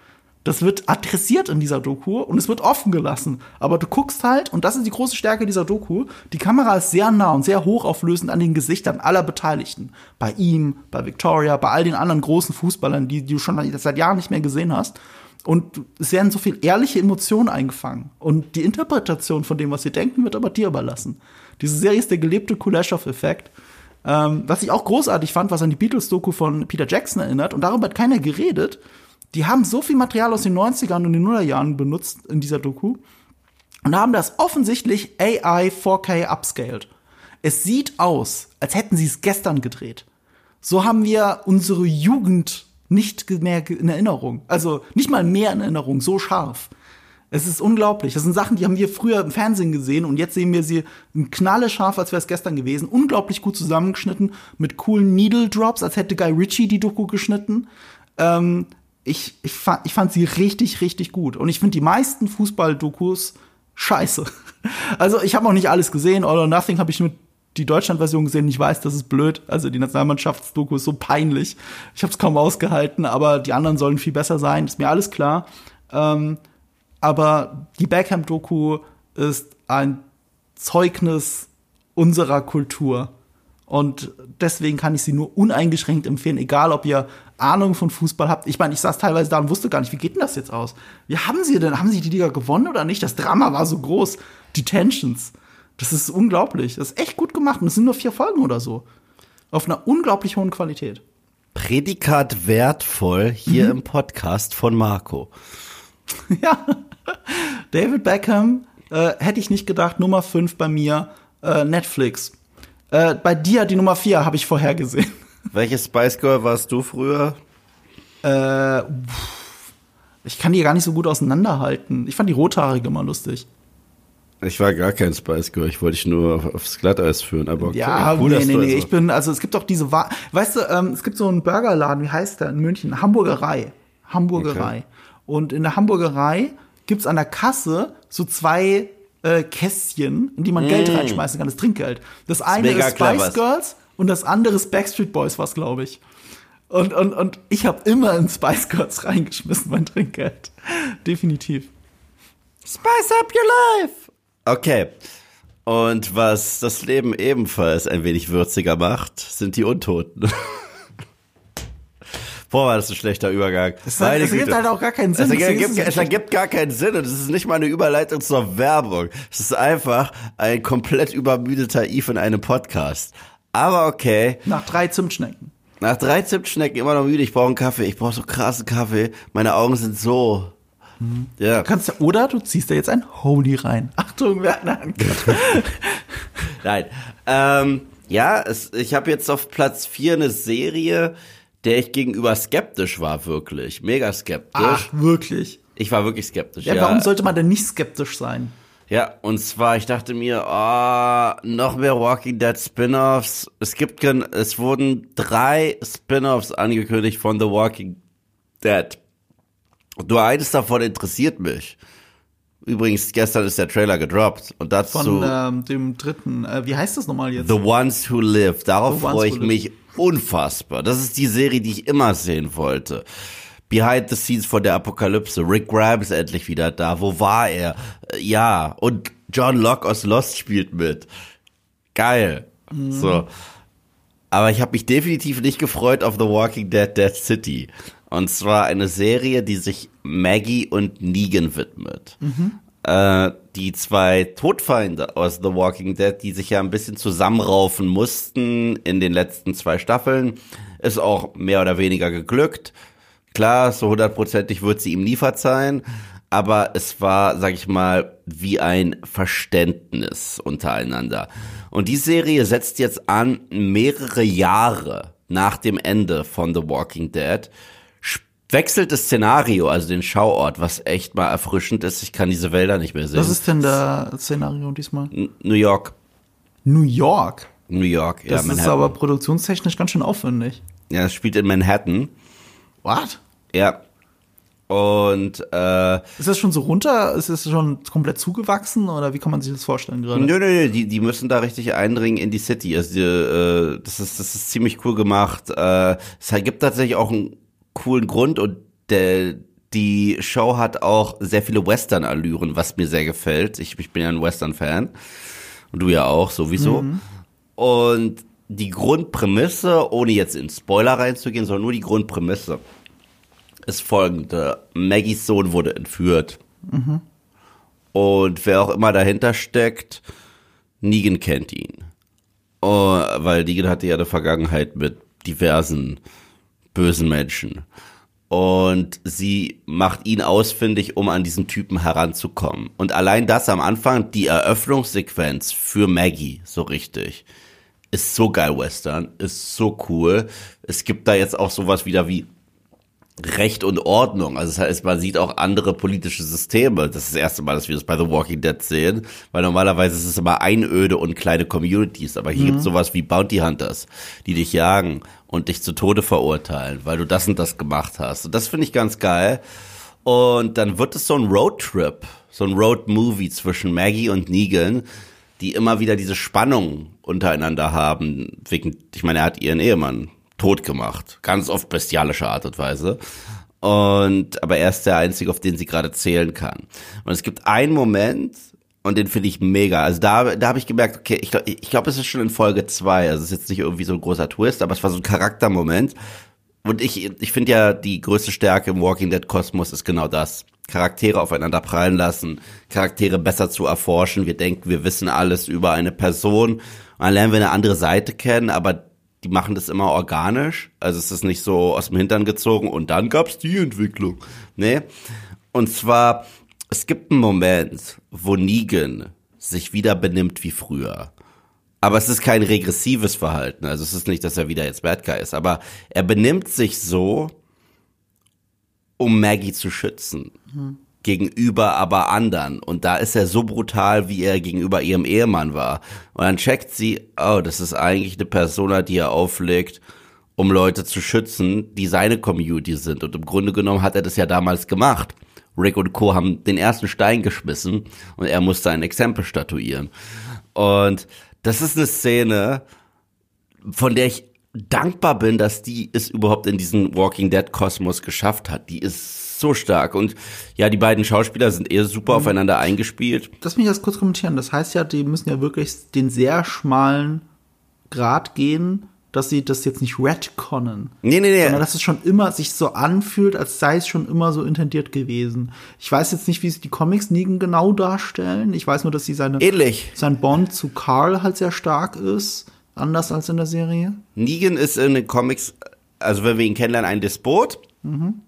Speaker 1: Das wird adressiert in dieser Doku und es wird offen gelassen. Aber du guckst halt, und das ist die große Stärke dieser Doku, die Kamera ist sehr nah und sehr hochauflösend an den Gesichtern aller Beteiligten. Bei ihm, bei Victoria, bei all den anderen großen Fußballern, die, die du schon seit Jahren nicht mehr gesehen hast. Und es werden so viel ehrliche Emotionen eingefangen. Und die Interpretation von dem, was sie denken, wird aber dir überlassen. Diese Serie ist der gelebte Kuleshov-Effekt. Ähm, was ich auch großartig fand, was an die Beatles-Doku von Peter Jackson erinnert, und darüber hat keiner geredet, die haben so viel Material aus den 90ern und den Nullerjahren benutzt in dieser Doku und haben das offensichtlich AI 4K upscaled. Es sieht aus, als hätten sie es gestern gedreht. So haben wir unsere Jugend nicht mehr in Erinnerung. Also nicht mal mehr in Erinnerung, so scharf. Es ist unglaublich. Das sind Sachen, die haben wir früher im Fernsehen gesehen und jetzt sehen wir sie in Knalle scharf, als wäre es gestern gewesen. Unglaublich gut zusammengeschnitten mit coolen Needle Drops, als hätte Guy Ritchie die Doku geschnitten. Ähm, ich, ich, fand, ich fand sie richtig, richtig gut. Und ich finde die meisten Fußball-Dokus scheiße. <laughs> Also ich habe noch nicht alles gesehen. All or Nothing habe ich nur die Deutschland-Version gesehen. Ich weiß, das ist blöd. Also die Nationalmannschaftsdoku ist so peinlich. Ich habe es kaum ausgehalten, aber die anderen sollen viel besser sein. Ist mir alles klar. Ähm, aber die Beckham-Doku ist ein Zeugnis unserer Kultur. Und deswegen kann ich sie nur uneingeschränkt empfehlen, egal ob ihr Ahnung von Fußball habt. Ich meine, ich saß teilweise da und wusste gar nicht, wie geht denn das jetzt aus? Wie haben sie denn? Haben sie die Liga gewonnen oder nicht? Das Drama war so groß. Die Tensions. Das ist unglaublich. Das ist echt gut gemacht. Und es sind nur vier Folgen oder so. Auf einer unglaublich hohen Qualität.
Speaker 2: Prädikat wertvoll hier mhm. im Podcast von Marco. <laughs>
Speaker 1: ja. David Beckham äh, hätte ich nicht gedacht, Nummer 5 bei mir, äh, Netflix. Äh, bei dir die Nummer 4 habe ich vorher gesehen.
Speaker 2: Welches Spice Girl warst du früher?
Speaker 1: Äh, ich kann die gar nicht so gut auseinanderhalten. Ich fand die rothaarige immer lustig.
Speaker 2: Ich war gar kein Spice Girl, ich wollte dich nur aufs Glatteis führen, aber
Speaker 1: ja, cool, nee, nee, nee, also ich bin, also es gibt doch diese, Wa weißt du, ähm, es gibt so einen Burgerladen, wie heißt der in München? Hamburgerei. Hamburgerei. Okay. Und in der Hamburgerei gibt's an der Kasse so zwei äh, Kästchen, in die man mm. Geld reinschmeißen kann, das Trinkgeld. Das eine ist, ist Spice Girls und das andere ist Backstreet Boys, was glaube ich. Und, und, und ich habe immer in Spice Girls <laughs> reingeschmissen, mein Trinkgeld. Definitiv.
Speaker 2: Spice up your life! Okay. Und was das Leben ebenfalls ein wenig würziger macht, sind die Untoten. <laughs> Boah, war das ein schlechter Übergang.
Speaker 1: Es, hat, es gibt halt auch gar keinen Sinn.
Speaker 2: Es ergibt, es ergibt gar keinen Sinn und es ist nicht mal eine Überleitung zur Werbung. Es ist einfach ein komplett übermüdeter Eve in einem Podcast. Aber okay.
Speaker 1: Nach drei Zimtschnecken.
Speaker 2: Nach drei Zimtschnecken immer noch müde. Ich brauche einen Kaffee. Ich brauche so krassen Kaffee. Meine Augen sind so.
Speaker 1: Mhm. Ja. Kannst du, oder du ziehst da jetzt ein Holy rein. <laughs> Achtung, Werner. <laughs>
Speaker 2: Nein. Ähm, ja, es, ich habe jetzt auf Platz vier eine Serie, der ich gegenüber skeptisch war, wirklich. Mega skeptisch. Ach,
Speaker 1: wirklich?
Speaker 2: Ich war wirklich skeptisch.
Speaker 1: Ja, ja. warum sollte man denn nicht skeptisch sein?
Speaker 2: Ja, und zwar, ich dachte mir, oh, noch mehr Walking Dead Spin-offs. Es gibt, es wurden drei Spin-offs angekündigt von The Walking Dead. Nur eines davon interessiert mich. Übrigens, gestern ist der Trailer gedroppt und dazu
Speaker 1: von ähm, dem dritten. Äh, wie heißt das nochmal jetzt?
Speaker 2: The Ones Who Live. Darauf freue ich mich unfassbar. Das ist die Serie, die ich immer sehen wollte. Behind the Scenes von der Apokalypse. Rick Grimes endlich wieder da. Wo war er? Äh, ja. Und John Locke aus Lost spielt mit. Geil. Mhm. So. Aber ich habe mich definitiv nicht gefreut auf The Walking Dead Dead City. Und zwar eine Serie, die sich Maggie und Negan widmet. Mhm. Äh, die zwei Todfeinde aus The Walking Dead, die sich ja ein bisschen zusammenraufen mussten in den letzten zwei Staffeln, ist auch mehr oder weniger geglückt. Klar, so hundertprozentig wird sie ihm nie verzeihen, aber es war, sag ich mal, wie ein Verständnis untereinander. Und die Serie setzt jetzt an, mehrere Jahre nach dem Ende von The Walking Dead, wechselt das Szenario, also den Schauort, was echt mal erfrischend ist. Ich kann diese Wälder nicht mehr sehen.
Speaker 1: Was ist denn das Szenario diesmal?
Speaker 2: N New York.
Speaker 1: New York?
Speaker 2: New York,
Speaker 1: ja. Das Manhattan. ist aber produktionstechnisch ganz schön aufwendig.
Speaker 2: Ja, es spielt in Manhattan.
Speaker 1: What?
Speaker 2: Ja. Und äh,
Speaker 1: ist das schon so runter? Ist es schon komplett zugewachsen oder wie kann man sich das vorstellen gerade?
Speaker 2: Nö, nö, nö, die, die müssen da richtig eindringen in die City. Also die, äh, das ist das ist ziemlich cool gemacht. Äh, es gibt tatsächlich auch ein coolen Grund und der, die Show hat auch sehr viele Western-Allüren, was mir sehr gefällt. Ich, ich bin ja ein Western-Fan. Und du ja auch, sowieso. Mhm. Und die Grundprämisse, ohne jetzt in Spoiler reinzugehen, sondern nur die Grundprämisse, ist folgende. Maggies Sohn wurde entführt. Mhm. Und wer auch immer dahinter steckt, Negan kennt ihn. Oh, weil Negan hatte ja eine Vergangenheit mit diversen bösen Menschen. Und sie macht ihn ausfindig, um an diesen Typen heranzukommen. Und allein das am Anfang, die Eröffnungssequenz für Maggie, so richtig, ist so geil Western, ist so cool. Es gibt da jetzt auch sowas wieder wie Recht und Ordnung. Also das heißt, man sieht auch andere politische Systeme. Das ist das erste Mal, dass wir das bei The Walking Dead sehen, weil normalerweise ist es immer Einöde und kleine Communities. Aber hier mhm. gibt es sowas wie Bounty Hunters, die dich jagen und dich zu Tode verurteilen, weil du das und das gemacht hast. Und das finde ich ganz geil. Und dann wird es so ein Roadtrip, so ein Road-Movie zwischen Maggie und Negan, die immer wieder diese Spannung untereinander haben. Wegen, ich meine, er hat ihren Ehemann tot gemacht. Ganz oft bestialische Art und Weise. Und, aber er ist der Einzige, auf den sie gerade zählen kann. Und es gibt einen Moment, und den finde ich mega. Also da, da habe ich gemerkt, okay, ich glaube, ich glaub, es ist schon in Folge zwei. Also es ist jetzt nicht irgendwie so ein großer Twist, aber es war so ein Charaktermoment. Und ich, ich finde ja, die größte Stärke im Walking Dead Kosmos ist genau das. Charaktere aufeinander prallen lassen, Charaktere besser zu erforschen. Wir denken, wir wissen alles über eine Person. Und dann lernen wir eine andere Seite kennen, aber die machen das immer organisch. Also es ist nicht so aus dem Hintern gezogen und dann gab's die Entwicklung. Nee. Und zwar, es gibt einen Moment, wo Negan sich wieder benimmt wie früher. Aber es ist kein regressives Verhalten. Also es ist nicht, dass er wieder jetzt Bad Guy ist. Aber er benimmt sich so, um Maggie zu schützen. Hm gegenüber aber anderen. Und da ist er so brutal, wie er gegenüber ihrem Ehemann war. Und dann checkt sie, oh, das ist eigentlich eine Persona, die er auflegt, um Leute zu schützen, die seine Community sind. Und im Grunde genommen hat er das ja damals gemacht. Rick und Co. haben den ersten Stein geschmissen und er musste ein Exempel statuieren. Und das ist eine Szene, von der ich dankbar bin, dass die es überhaupt in diesen Walking Dead Kosmos geschafft hat. Die ist so stark. Und ja, die beiden Schauspieler sind eher super mhm. aufeinander eingespielt.
Speaker 1: Lass mich das kurz kommentieren. Das heißt ja, die müssen ja wirklich den sehr schmalen Grad gehen, dass sie das jetzt nicht retconnen.
Speaker 2: Nee, nee, nee.
Speaker 1: Sondern dass es schon immer sich so anfühlt, als sei es schon immer so intendiert gewesen. Ich weiß jetzt nicht, wie sich die Comics Negan genau darstellen. Ich weiß nur, dass sie seine,
Speaker 2: Ähnlich.
Speaker 1: sein Bond zu Carl halt sehr stark ist. Anders als in der Serie.
Speaker 2: Negan ist in den Comics, also wenn wir ihn kennenlernen, ein Despot. Mhm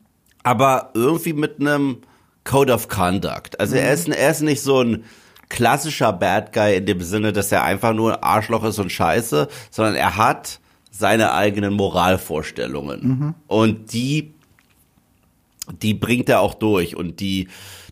Speaker 2: aber irgendwie mit einem Code of Conduct. Also mhm. er, ist, er ist nicht so ein klassischer Bad Guy in dem Sinne, dass er einfach nur Arschloch ist und Scheiße, sondern er hat seine eigenen Moralvorstellungen. Mhm. Und die, die bringt er auch durch und die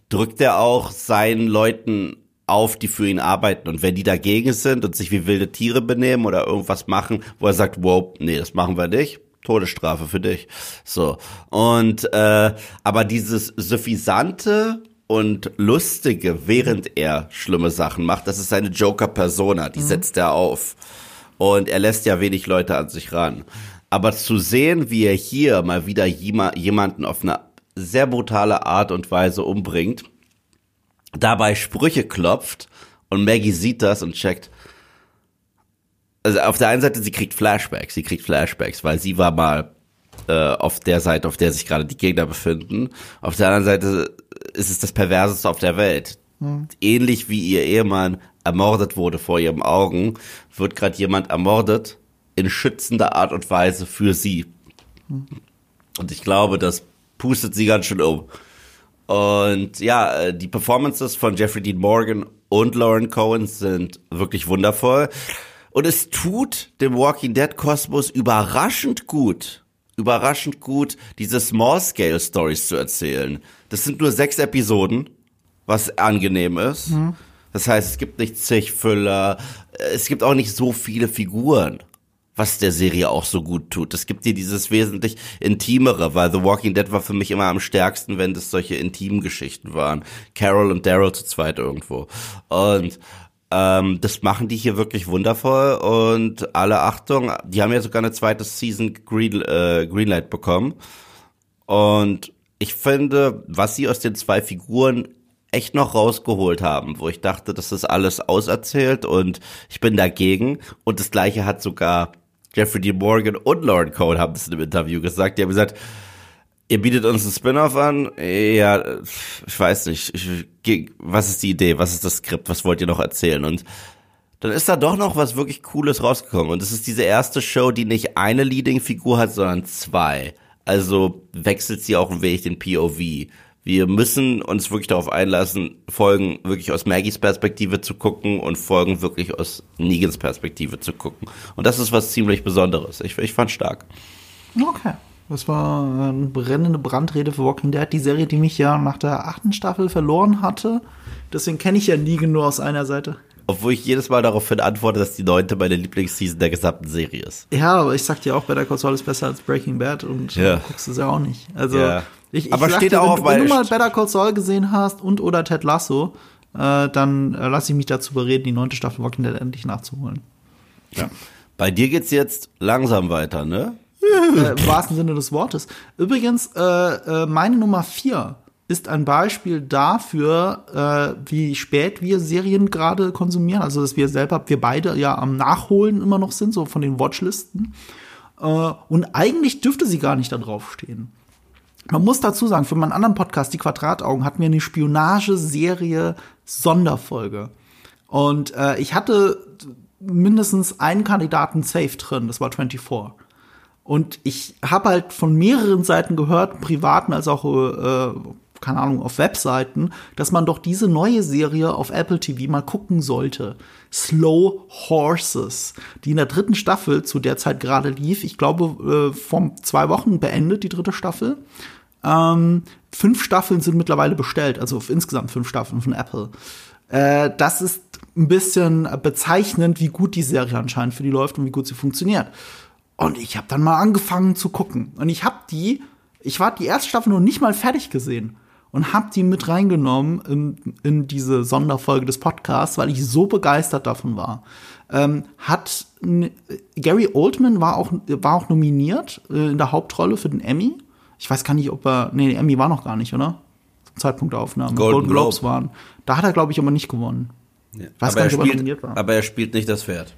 Speaker 2: drückt er auch seinen Leuten auf, die für ihn arbeiten. Und wenn die dagegen sind und sich wie wilde Tiere benehmen oder irgendwas machen, wo er sagt, wow, nee, das machen wir nicht, Todesstrafe für dich. So. Und äh, aber dieses suffisante und lustige, während er schlimme Sachen macht, das ist seine Joker-Persona, die mhm. setzt er auf. Und er lässt ja wenig Leute an sich ran. Aber zu sehen, wie er hier mal wieder jemanden auf eine sehr brutale Art und Weise umbringt, dabei Sprüche klopft und Maggie sieht das und checkt. Also auf der einen Seite, sie kriegt Flashbacks, sie kriegt Flashbacks, weil sie war mal äh, auf der Seite, auf der sich gerade die Gegner befinden. Auf der anderen Seite ist es das Perverseste auf der Welt. Hm. Ähnlich wie ihr Ehemann ermordet wurde vor ihren Augen, wird gerade jemand ermordet in schützender Art und Weise für sie. Hm. Und ich glaube, das pustet sie ganz schön um. Und ja, äh, die Performances von Jeffrey Dean Morgan und Lauren Cohen sind wirklich wundervoll. Und es tut dem Walking Dead Kosmos überraschend gut, überraschend gut, diese Small-Scale Stories zu erzählen. Das sind nur sechs Episoden, was angenehm ist. Mhm. Das heißt, es gibt nicht zig Füller, es gibt auch nicht so viele Figuren was der Serie auch so gut tut. Es gibt dir dieses wesentlich intimere, weil The Walking Dead war für mich immer am stärksten, wenn das solche intimen Geschichten waren. Carol und Daryl zu zweit irgendwo. Und ähm, das machen die hier wirklich wundervoll und alle Achtung, die haben ja sogar eine zweite Season Green, äh, Greenlight bekommen. Und ich finde, was sie aus den zwei Figuren echt noch rausgeholt haben, wo ich dachte, das ist alles auserzählt und ich bin dagegen. Und das gleiche hat sogar Jeffrey D. Morgan und Lauren Cole haben es in einem Interview gesagt. Die haben gesagt, ihr bietet uns einen Spin-off an. Ja, ich weiß nicht. Ich, was ist die Idee? Was ist das Skript? Was wollt ihr noch erzählen? Und dann ist da doch noch was wirklich Cooles rausgekommen. Und es ist diese erste Show, die nicht eine Leading-Figur hat, sondern zwei. Also wechselt sie auch ein wenig den POV wir müssen uns wirklich darauf einlassen, Folgen wirklich aus Maggies Perspektive zu gucken und Folgen wirklich aus Negans Perspektive zu gucken. Und das ist was ziemlich Besonderes. Ich, ich fand stark.
Speaker 1: Okay. Das war eine brennende Brandrede für Walking Dead, die Serie, die mich ja nach der achten Staffel verloren hatte. Deswegen kenne ich ja Negan nur aus einer Seite.
Speaker 2: Obwohl ich jedes Mal daraufhin antworte, dass die neunte meine Lieblingsseason der gesamten Serie ist.
Speaker 1: Ja, aber ich sag dir auch, Better Call Saul ist besser als Breaking Bad und ja. guckst es ja auch nicht. Also ja. Ich, ich
Speaker 2: Aber steht dir, auch
Speaker 1: wenn, wenn du mal Better Call Saul gesehen hast und oder Ted Lasso, äh, dann äh, lasse ich mich dazu bereden, die neunte Staffel Walking Dead endlich nachzuholen.
Speaker 2: Ja. Bei dir geht's jetzt langsam weiter, ne?
Speaker 1: Äh, <laughs> Im wahrsten Sinne des Wortes. Übrigens, äh, äh, meine Nummer vier ist ein Beispiel dafür, äh, wie spät wir Serien gerade konsumieren. Also, dass wir selber, wir beide ja am Nachholen immer noch sind, so von den Watchlisten. Äh, und eigentlich dürfte sie gar nicht da drauf stehen. Man muss dazu sagen, für meinen anderen Podcast, die Quadrataugen, hatten wir eine Spionageserie Sonderfolge. Und äh, ich hatte mindestens einen Kandidaten safe drin, das war 24. Und ich habe halt von mehreren Seiten gehört, privaten als auch, äh, keine Ahnung, auf Webseiten, dass man doch diese neue Serie auf Apple TV mal gucken sollte. Slow Horses, die in der dritten Staffel zu der Zeit gerade lief. Ich glaube, äh, vor zwei Wochen beendet die dritte Staffel. Ähm, fünf Staffeln sind mittlerweile bestellt, also insgesamt fünf Staffeln von Apple. Äh, das ist ein bisschen bezeichnend, wie gut die Serie anscheinend für die läuft und wie gut sie funktioniert. Und ich habe dann mal angefangen zu gucken. Und ich habe die, ich war die erste Staffel noch nicht mal fertig gesehen und habe die mit reingenommen in, in, diese Sonderfolge des Podcasts, weil ich so begeistert davon war. Ähm, hat Gary Oldman war auch war auch nominiert äh, in der Hauptrolle für den Emmy ich weiß gar nicht, ob er. Nee, Emmy war noch gar nicht, oder? Zum Zeitpunkt der Aufnahme.
Speaker 2: Golden, Golden Globes
Speaker 1: Globe. waren. Da hat er, glaube ich, aber nicht gewonnen.
Speaker 2: Ja. Aber spielt, er nominiert war. Aber er spielt nicht das Pferd.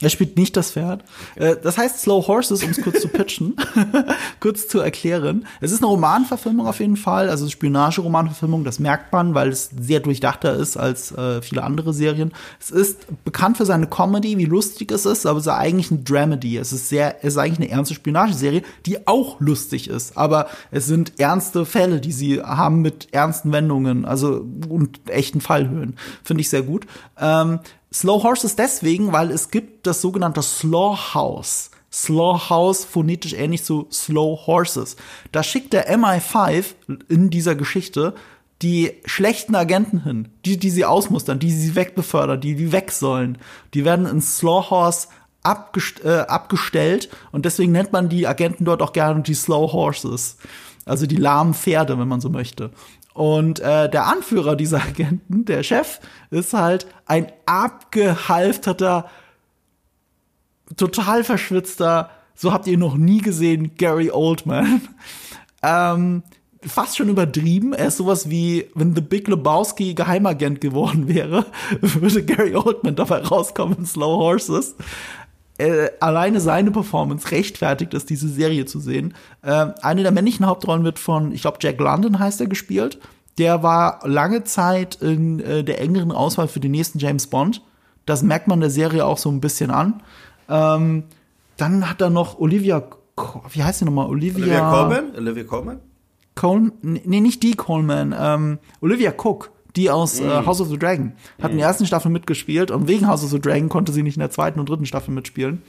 Speaker 1: Er spielt nicht das Pferd. Äh, das heißt Slow Horses, um es kurz zu pitchen, <laughs> kurz zu erklären. Es ist eine Romanverfilmung auf jeden Fall, also Spionage-Romanverfilmung, das merkt man, weil es sehr durchdachter ist als äh, viele andere Serien. Es ist bekannt für seine Comedy, wie lustig es ist, aber es ist eigentlich ein Dramedy. Es ist sehr, es ist eigentlich eine ernste Spionageserie, die auch lustig ist. Aber es sind ernste Fälle, die sie haben mit ernsten Wendungen, also und echten Fallhöhen. Finde ich sehr gut. Ähm, Slow Horses deswegen, weil es gibt das sogenannte Slow House. Slow House phonetisch ähnlich zu Slow Horses. Da schickt der MI5 in dieser Geschichte die schlechten Agenten hin, die, die sie ausmustern, die sie wegbefördern, die, die weg sollen. Die werden in Slowhorse abgest äh, abgestellt und deswegen nennt man die Agenten dort auch gerne die Slow Horses. Also die lahmen Pferde, wenn man so möchte. Und äh, der Anführer dieser <laughs> Agenten, der Chef, ist halt ein abgehalfterter, total verschwitzter, so habt ihr ihn noch nie gesehen, Gary Oldman. <laughs> ähm, fast schon übertrieben. Er ist sowas wie, wenn The Big Lebowski Geheimagent geworden <laughs> wäre, würde Gary Oldman dabei rauskommen in Slow Horses. Äh, alleine seine Performance rechtfertigt es, diese Serie zu sehen. Äh, eine der männlichen Hauptrollen wird von, ich glaube, Jack London heißt er, gespielt. Der war lange Zeit in äh, der engeren Auswahl für den nächsten James Bond. Das merkt man der Serie auch so ein bisschen an. Ähm, dann hat er noch Olivia, wie heißt sie nochmal? Olivia,
Speaker 2: Olivia Colman? Olivia Colman?
Speaker 1: Cole, nee, nicht die Coleman, ähm, Olivia Cook, die aus äh,
Speaker 2: Mm.
Speaker 1: House of the Dragon, hat in der ersten Staffel mitgespielt und wegen House of the Dragon konnte sie nicht in der zweiten und dritten Staffel mitspielen.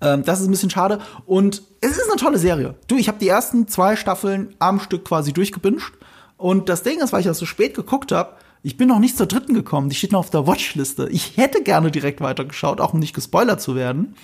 Speaker 1: Ähm, das ist ein bisschen schade und es ist eine tolle Serie. Du, ich habe die ersten zwei Staffeln am Stück quasi durchgebinged und das Ding ist, weil ich das so spät geguckt habe, ich bin noch nicht zur dritten gekommen, die steht noch auf der Watchliste. Ich hätte gerne direkt weitergeschaut, auch um nicht gespoilert zu werden.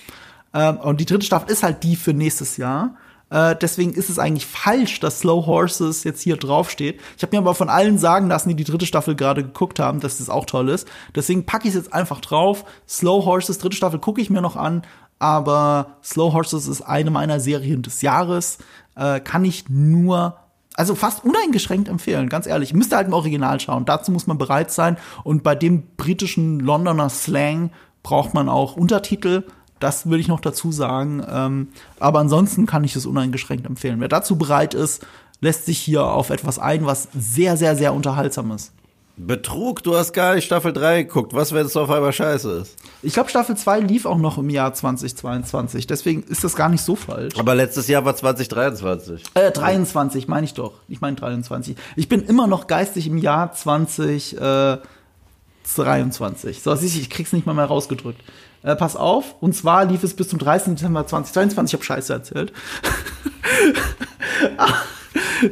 Speaker 1: Ähm, und die dritte Staffel ist halt die für nächstes Jahr. Äh, deswegen ist es eigentlich falsch, dass Slow Horses jetzt hier draufsteht. Ich habe mir aber von allen sagen lassen, die die dritte Staffel gerade geguckt haben, dass das auch toll ist. Deswegen packe ich es jetzt einfach drauf. Slow Horses, dritte Staffel gucke ich mir noch an. Aber Slow Horses ist eine meiner Serien des Jahres. Äh, kann ich nur also fast uneingeschränkt empfehlen, ganz ehrlich. Müsste halt im Original schauen. Dazu muss man bereit sein. Und bei dem britischen Londoner Slang braucht man auch Untertitel. Das will ich noch dazu sagen. Ähm, aber ansonsten kann ich es uneingeschränkt empfehlen. Wer dazu bereit ist, lässt sich hier auf etwas ein, was sehr, sehr, sehr unterhaltsam ist.
Speaker 2: Betrug, du hast gar nicht Staffel 3 geguckt. Was, wenn es auf einmal scheiße ist?
Speaker 1: Ich glaube, Staffel 2 lief auch noch im Jahr 2022. Deswegen ist das gar nicht so falsch.
Speaker 2: Aber letztes Jahr war 2023.
Speaker 1: Äh, 23, meine ich doch. Ich meine 23. Ich bin immer noch geistig im Jahr 2023. So, siehst du, ich krieg's nicht mal mehr rausgedrückt. Äh, pass auf, und zwar lief es bis zum 30. Dezember 2022. Ich habe Scheiße erzählt. <laughs>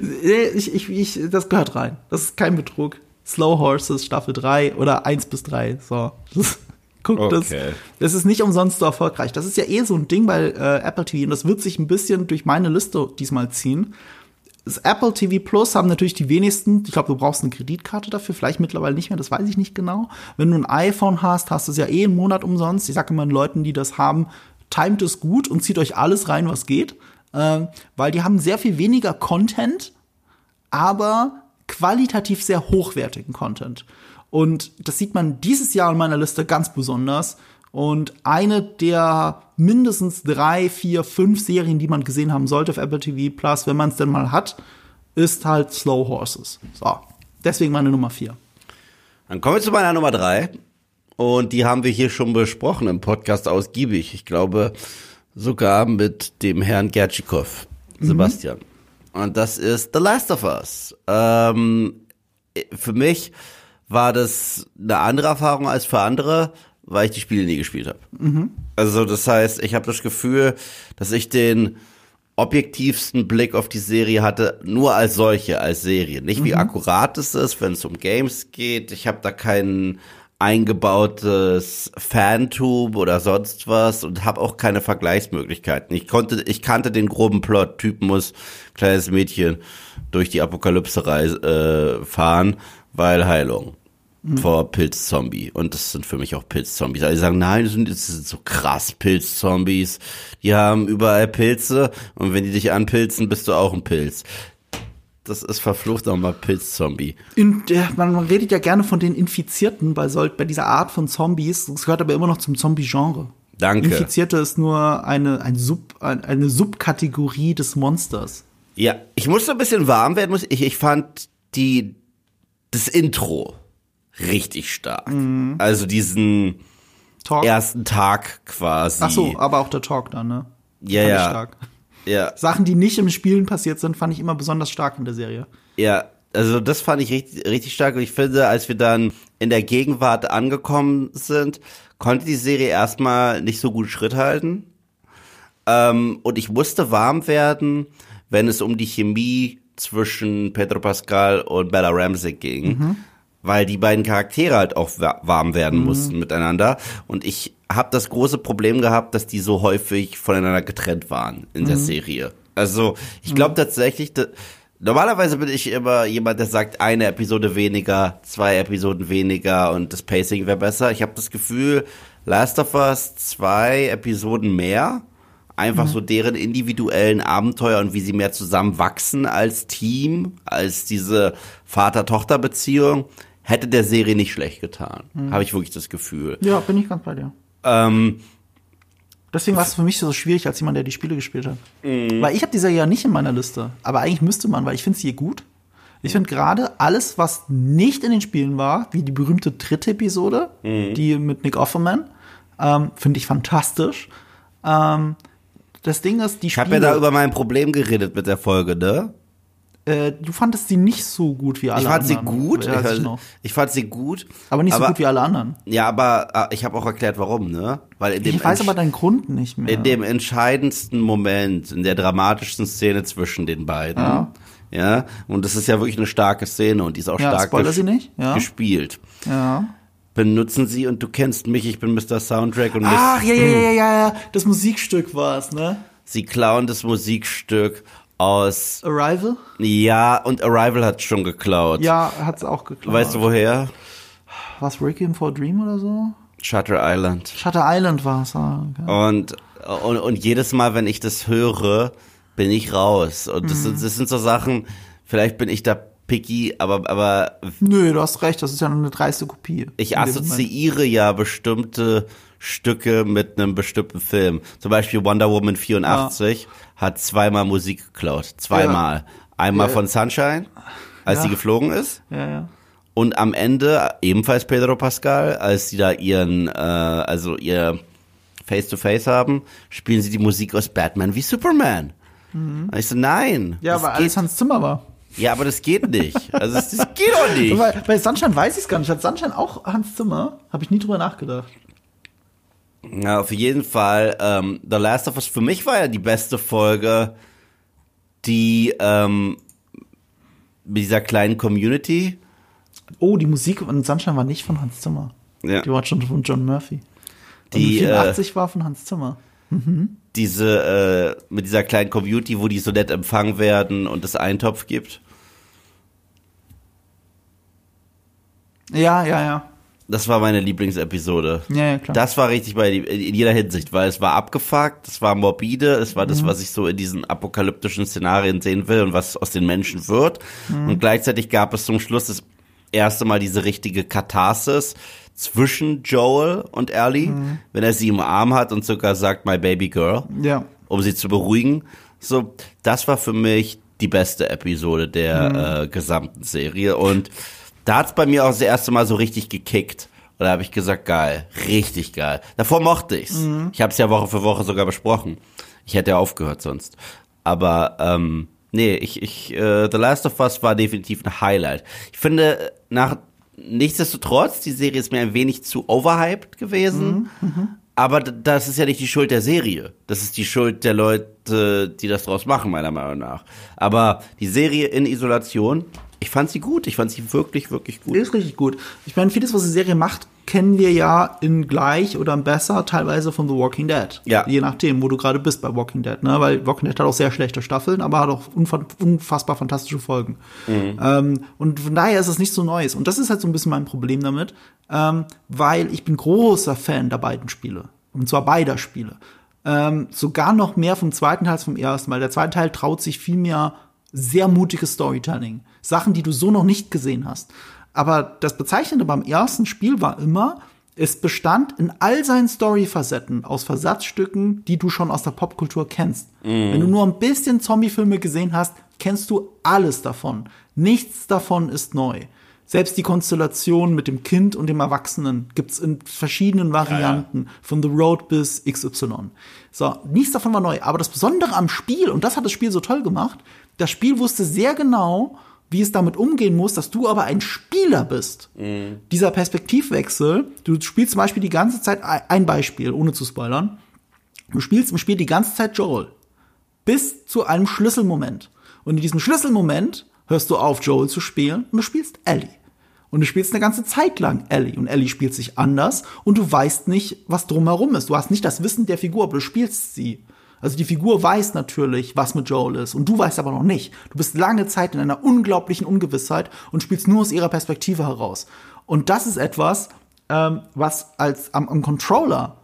Speaker 1: Nee, ich, ich, ich, das gehört rein. Das ist kein Betrug. Slow Horses Staffel 3 oder 1 bis 3. So. Das, <laughs> guckt das.
Speaker 2: Okay.
Speaker 1: Das ist nicht umsonst so erfolgreich. Das ist ja eh so ein Ding bei äh, Apple TV und das wird sich ein bisschen durch meine Liste diesmal ziehen. Das Apple TV Plus haben natürlich die wenigsten. Ich glaube, du brauchst eine Kreditkarte dafür, vielleicht mittlerweile nicht mehr, das weiß ich nicht genau. Wenn du ein iPhone hast, hast du es ja eh einen Monat umsonst. Ich sage immer den Leuten, die das haben, timet es gut und zieht euch alles rein, was geht. Ähm, weil die haben sehr viel weniger Content, aber qualitativ sehr hochwertigen Content. Und das sieht man dieses Jahr in meiner Liste ganz besonders. Und eine der mindestens drei, vier, fünf Serien, die man gesehen haben sollte auf Apple TV Plus, wenn man es denn mal hat, ist halt Slow Horses. So, deswegen meine Nummer vier.
Speaker 2: Dann kommen wir zu meiner Nummer 3. Und die haben wir hier schon besprochen im Podcast ausgiebig. Ich glaube, sogar mit dem Herrn Gertschikow, Sebastian. Und das ist The Last of Us. Ähm, für mich war das eine andere Erfahrung als für andere, weil ich die Spiele nie gespielt habe. Also das heißt, ich habe das Gefühl, dass ich den objektivsten Blick auf die Serie hatte, nur als solche, als Serie. Nicht wie akkurat es ist, wenn es um Games geht. Ich habe da kein eingebautes Fantum oder sonst was und habe auch keine Vergleichsmöglichkeiten. Ich konnte, ich kannte den groben Plot. Typ muss kleines Mädchen durch die Apokalypse reis, äh, fahren, weil Heilung vor Pilzzombie. Und das sind für mich auch Pilzzombies. Also die sagen, nein, das sind, das sind so krass Pilzzombies. Die haben überall Pilze und wenn die dich anpilzen, bist du auch ein Pilz. Das ist verflucht nochmal Pilzzombie.
Speaker 1: Man, man redet ja gerne von den Infizierten bei, bei dieser Art von Zombies. Das gehört aber immer noch zum Zombie-Genre.
Speaker 2: Danke.
Speaker 1: Infizierte ist nur eine, ein Sub, ein, eine Subkategorie des Monsters.
Speaker 2: Ja, ich musste ein bisschen warm werden. muss Ich, ich fand die, das Intro richtig stark. Also diesen
Speaker 1: Talk.
Speaker 2: ersten Tag quasi.
Speaker 1: Ach so, aber auch der Talk dann, ne?
Speaker 2: ja,
Speaker 1: Fand
Speaker 2: ja.
Speaker 1: stark.
Speaker 2: Ja,
Speaker 1: Sachen, die nicht im Spielen passiert sind, fand ich immer besonders stark in der Serie.
Speaker 2: Ja, also das fand ich richtig, richtig stark. Und ich finde, als wir dann in der Gegenwart angekommen sind, konnte die Serie erstmal nicht so gut Schritt halten. Ähm, und ich musste warm werden, wenn es um die Chemie zwischen Pedro Pascal und Bella Ramsey ging, weil die beiden Charaktere halt auch wa- warm werden mussten miteinander. Und ich habe das große Problem gehabt, dass die so häufig voneinander getrennt waren in der Serie. Also ich glaube tatsächlich, da, normalerweise bin ich immer jemand, der sagt, eine Episode weniger, zwei Episoden weniger und das Pacing wäre besser. Ich habe das Gefühl, Last of Us zwei Episoden mehr einfach so deren individuellen Abenteuer und wie sie mehr zusammenwachsen als Team, als diese Vater-Tochter-Beziehung, hätte der Serie nicht schlecht getan. Habe ich wirklich das Gefühl.
Speaker 1: Ja, bin ich ganz bei dir.
Speaker 2: Ähm,
Speaker 1: Deswegen war es für mich so schwierig als jemand, der die Spiele gespielt hat.
Speaker 2: Mhm.
Speaker 1: Weil ich habe die Serie ja nicht in meiner Liste. Aber eigentlich müsste man, weil ich finde sie gut. Ich finde gerade alles, was nicht in den Spielen war, wie die berühmte dritte Episode,
Speaker 2: Mhm.
Speaker 1: die mit Nick Offerman, ähm, finde ich fantastisch. Ähm, das Ding ist, die
Speaker 2: ich habe
Speaker 1: Spiele,
Speaker 2: ja da über mein Problem geredet mit der Folge, ne?
Speaker 1: Äh, du fandest sie nicht so gut wie alle
Speaker 2: Ich fand sie
Speaker 1: anderen.
Speaker 2: gut.
Speaker 1: Ja,
Speaker 2: ich, fand,
Speaker 1: noch.
Speaker 2: ich fand sie gut.
Speaker 1: Aber nicht so gut wie alle anderen.
Speaker 2: Ja, aber äh, ich habe auch erklärt, warum, ne? Weil in dem
Speaker 1: Ich weiß aber deinen Grund nicht mehr.
Speaker 2: in dem entscheidendsten Moment, in der dramatischsten Szene zwischen den beiden.
Speaker 1: Ja.
Speaker 2: Ja, und das ist ja wirklich eine starke Szene und die ist auch
Speaker 1: Ja,
Speaker 2: stark ges-
Speaker 1: sie nicht, ja.
Speaker 2: gespielt.
Speaker 1: ja.
Speaker 2: Benutzen sie und du kennst mich, ich bin Mr. Soundtrack und
Speaker 1: Ach, ja, ja, ja, ja, ja, das Musikstück war es, ne?
Speaker 2: sie klauen das Musikstück aus.
Speaker 1: Arrival?
Speaker 2: Ja, und Arrival hat schon geklaut.
Speaker 1: Ja, hat's auch geklaut.
Speaker 2: Weißt du woher?
Speaker 1: Was Requiem for a Dream oder so?
Speaker 2: Shutter Island.
Speaker 1: Shutter Island war es. Ah, okay.
Speaker 2: Und, und, und jedes Mal, wenn ich das höre, bin ich raus. Und das,
Speaker 1: Mhm.
Speaker 2: sind, das sind so Sachen, vielleicht bin ich da picky, aber, aber
Speaker 1: Nö, du hast recht, das ist ja nur eine dreiste Kopie.
Speaker 2: ich assoziiere ja bestimmte Stücke mit einem bestimmten Film. Zum Beispiel Wonder Woman 84 hat zweimal Musik geklaut. Zweimal. Einmal
Speaker 1: Ja.
Speaker 2: von Sunshine, als
Speaker 1: Ja.
Speaker 2: sie geflogen ist.
Speaker 1: Ja, ja.
Speaker 2: Und am Ende ebenfalls Pedro Pascal, als sie da ihren, äh, also ihr Face-to-Face haben, spielen sie die Musik aus Batman wie Superman. Und ich so, nein.
Speaker 1: Mhm. Ja, weil alles Hans Zimmer war.
Speaker 2: Ja, aber das geht nicht. Also das, das geht doch nicht.
Speaker 1: Bei, bei Sunshine weiß ich es gar nicht. Hat Sunshine auch Hans Zimmer? Habe ich nie drüber nachgedacht.
Speaker 2: Ja, auf jeden Fall. Ähm, The Last of Us für mich war ja die beste Folge, die ähm, mit dieser kleinen Community.
Speaker 1: Oh, die Musik von Sunshine war nicht von Hans Zimmer.
Speaker 2: Ja.
Speaker 1: Die war schon von John Murphy.
Speaker 2: Die, äh,
Speaker 1: 84 war von Hans Zimmer.
Speaker 2: Diese äh, mit dieser kleinen Community, wo die so nett empfangen werden und es Eintopf gibt.
Speaker 1: Ja, ja, ja.
Speaker 2: Das war meine Lieblingsepisode.
Speaker 1: Ja, ja, klar.
Speaker 2: Das war richtig bei in jeder Hinsicht, weil es war abgefuckt, es war morbide, es war
Speaker 1: Mhm.
Speaker 2: das, was ich so in diesen apokalyptischen Szenarien sehen will und was aus den Menschen wird.
Speaker 1: Mhm.
Speaker 2: Und gleichzeitig gab es zum Schluss das erste Mal diese richtige Katharsis zwischen Joel und Ellie,
Speaker 1: Mhm.
Speaker 2: wenn er sie im Arm hat und sogar sagt, my baby girl,
Speaker 1: Ja.
Speaker 2: um sie zu beruhigen. So, das war für mich die beste Episode der
Speaker 1: Mhm.
Speaker 2: äh, gesamten Serie und da hat's bei mir auch das erste Mal so richtig gekickt. Und da habe ich gesagt, geil, richtig geil. Davor mochte ich's.
Speaker 1: Mhm.
Speaker 2: Ich habe es ja Woche für Woche sogar besprochen. Ich hätte ja aufgehört sonst. Aber ähm, nee, ich, ich, äh, The Last of Us war definitiv ein Highlight. Ich finde, nach nichtsdestotrotz, die Serie ist mir ein wenig zu overhyped gewesen. Aber d- das ist ja nicht die Schuld der Serie. Das ist die Schuld der Leute, die das draus machen, meiner Meinung nach. Aber die Serie in Isolation, ich fand sie gut. Ich fand sie wirklich, wirklich gut.
Speaker 1: Ist richtig gut. Ich meine, vieles, was die Serie macht, kennen wir ja in gleich oder besser teilweise von The Walking Dead.
Speaker 2: Ja.
Speaker 1: Je nachdem, wo du gerade bist bei Walking Dead. Ne? Weil Walking Dead hat auch sehr schlechte Staffeln, aber hat auch unfa unfassbar fantastische Folgen. Ähm, und von daher ist es nicht so Neues. Und das ist halt so ein bisschen mein Problem damit, ähm, weil ich bin großer Fan der beiden Spiele. Und zwar beider Spiele. Ähm, sogar noch mehr vom zweiten Teil als vom ersten, weil der zweite Teil traut sich viel mehr sehr mutiges Storytelling. Sachen, die du so noch nicht gesehen hast. Aber das Bezeichnende beim ersten Spiel war immer, es bestand in all seinen Story-Facetten aus Versatzstücken, die du schon aus der Popkultur kennst. Wenn du nur ein bisschen Zombie-Filme gesehen hast, kennst du alles davon. Nichts davon ist neu. Selbst die Konstellation mit dem Kind und dem Erwachsenen gibt's in verschiedenen Varianten, von The Road bis XY. So, nichts davon war neu. Aber das Besondere am Spiel, und das hat das Spiel so toll gemacht, das Spiel wusste sehr genau, wie es damit umgehen muss, dass du aber ein Spieler bist. Dieser Perspektivwechsel, du spielst zum Beispiel die ganze Zeit, ein Beispiel, ohne zu spoilern, du spielst im Spiel die ganze Zeit Joel. Bis zu einem Schlüsselmoment. Und in diesem Schlüsselmoment hörst du auf, Joel zu spielen und du spielst Ellie. Und du spielst eine ganze Zeit lang Ellie. Und Ellie spielt sich anders und du weißt nicht, was drumherum ist. Du hast nicht das Wissen der Figur, aber du spielst sie. Also die Figur weiß natürlich, was mit Joel ist. Und du weißt aber noch nicht. Du bist lange Zeit in einer unglaublichen Ungewissheit und spielst nur aus ihrer Perspektive heraus. Und das ist etwas, ähm, was als am, am Controller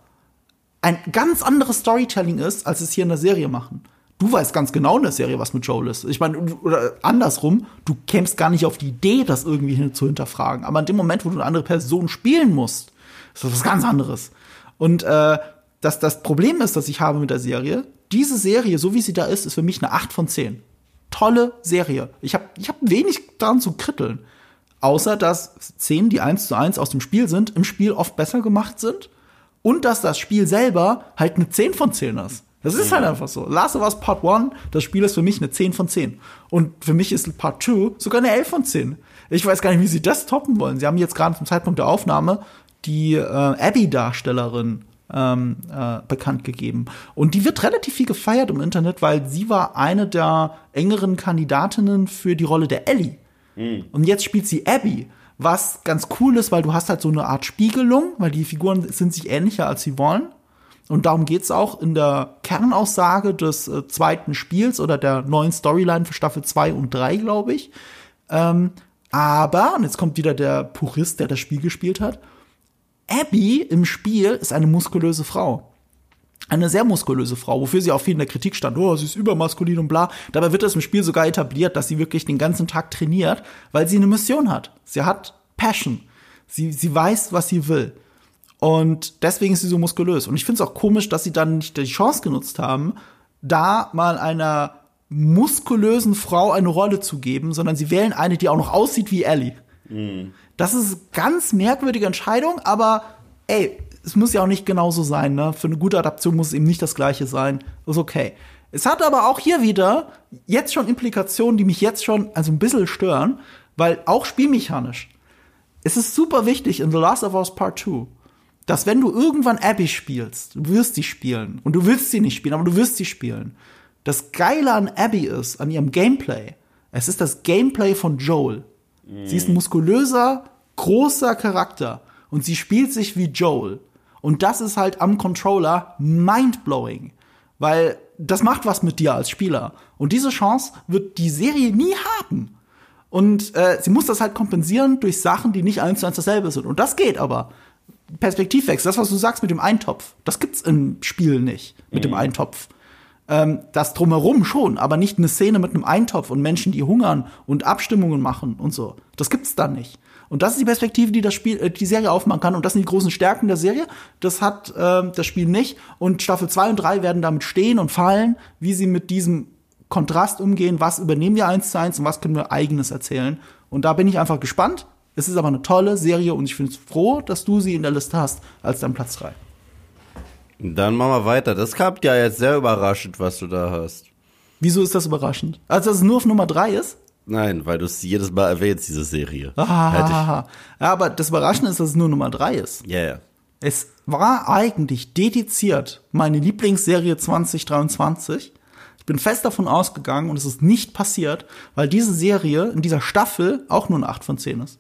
Speaker 1: ein ganz anderes Storytelling ist, als es hier in der Serie machen. Du weißt ganz genau in der Serie, was mit Joel ist. Ich meine, oder andersrum, du kämst gar nicht auf die Idee, das irgendwie zu hinterfragen. Aber in dem Moment, wo du eine andere Person spielen musst, ist das was ganz anderes. Und äh, das, das Problem ist, das ich habe mit der Serie, diese Serie, so wie sie da ist, ist für mich eine 8 von 10. Tolle Serie. Ich habe ich hab wenig daran zu kritteln. Außer, dass Szenen, die eins zu eins aus dem Spiel sind, im Spiel oft besser gemacht sind. Und dass das Spiel selber halt eine 10 von 10 ist. Das ist halt einfach so. Last of Us Part 1, das Spiel ist für mich eine 10 von 10. Und für mich ist Part 2 sogar eine 11 von 10. Ich weiß gar nicht, wie sie das toppen wollen. Sie haben jetzt gerade zum Zeitpunkt der Aufnahme die äh, Abby-Darstellerin ähm, äh, bekannt gegeben. Und die wird relativ viel gefeiert im Internet, weil sie war eine der engeren Kandidatinnen für die Rolle der Ellie. Mhm. Und jetzt spielt sie Abby. Was ganz cool ist, weil du hast halt so eine Art Spiegelung, weil die Figuren sind sich ähnlicher, als sie wollen. Und darum geht's auch in der Kernaussage des äh, zweiten Spiels oder der neuen Storyline für Staffel 2 und 3, glaube ich. Ähm, aber, und jetzt kommt wieder der Purist, der das Spiel gespielt hat, Abby im Spiel ist eine muskulöse Frau. Eine sehr muskulöse Frau, wofür sie auch viel in der Kritik stand. Oh, sie ist übermaskulin und bla. Dabei wird es im Spiel sogar etabliert, dass sie wirklich den ganzen Tag trainiert, weil sie eine Mission hat. Sie hat Passion. Sie, sie weiß, was sie will. Und deswegen ist sie so muskulös. Und ich finde es auch komisch, dass sie dann nicht die Chance genutzt haben, da mal einer muskulösen Frau eine Rolle zu geben, sondern sie wählen eine, die auch noch aussieht wie Ellie. Mhm. Das ist ganz merkwürdige Entscheidung, aber ey, es muss ja auch nicht genauso sein, ne? Für eine gute Adaption muss es eben nicht das gleiche sein. Ist okay. Es hat aber auch hier wieder jetzt schon Implikationen, die mich jetzt schon also ein bisschen stören, weil auch spielmechanisch. Es ist super wichtig in The Last of Us Part 2, dass wenn du irgendwann Abby spielst, du wirst sie spielen und du willst sie nicht spielen, aber du wirst sie spielen. Das Geile an Abby ist, an ihrem Gameplay, es ist das Gameplay von Joel. Mhm. Sie ist ein muskulöser, großer Charakter und sie spielt sich wie Joel. Und das ist halt am Controller mindblowing, weil das macht was mit dir als Spieler. Und diese Chance wird die Serie nie haben. Und äh, sie muss das halt kompensieren durch Sachen, die nicht eins zu eins dasselbe sind. Und das geht aber. Perspektivwechsel, das, was du sagst mit dem Eintopf, das gibt's im Spiel nicht, mit mhm. dem Eintopf. Ähm, das drumherum schon, aber nicht eine Szene mit einem Eintopf und Menschen, die hungern und Abstimmungen machen und so. Das gibt's da nicht. Und das ist die Perspektive, die das Spiel, äh, die Serie aufmachen kann. Und das sind die großen Stärken der Serie. Das hat äh, das Spiel nicht. Und Staffel 2 und 3 werden damit stehen und fallen, wie sie mit diesem Kontrast umgehen. Was übernehmen wir eins zu eins und was können wir eigenes erzählen? Und da bin ich einfach gespannt. Es ist aber eine tolle Serie und ich bin froh, dass du sie in der Liste hast als dein Platz 3.
Speaker 2: Dann machen wir weiter. Das kam ja jetzt sehr überraschend, was du da hast.
Speaker 1: Wieso ist das überraschend? Also, dass es nur auf Nummer 3 ist?
Speaker 2: Nein, weil du es jedes Mal erwähnst, diese Serie.
Speaker 1: Ah, ja, aber das Überraschende ist, dass es nur Nummer 3 ist.
Speaker 2: Ja, yeah.
Speaker 1: Es war eigentlich dediziert meine Lieblingsserie 2023. Ich bin fest davon ausgegangen und es ist nicht passiert, weil diese Serie in dieser Staffel auch nur eine 8 von 10 ist.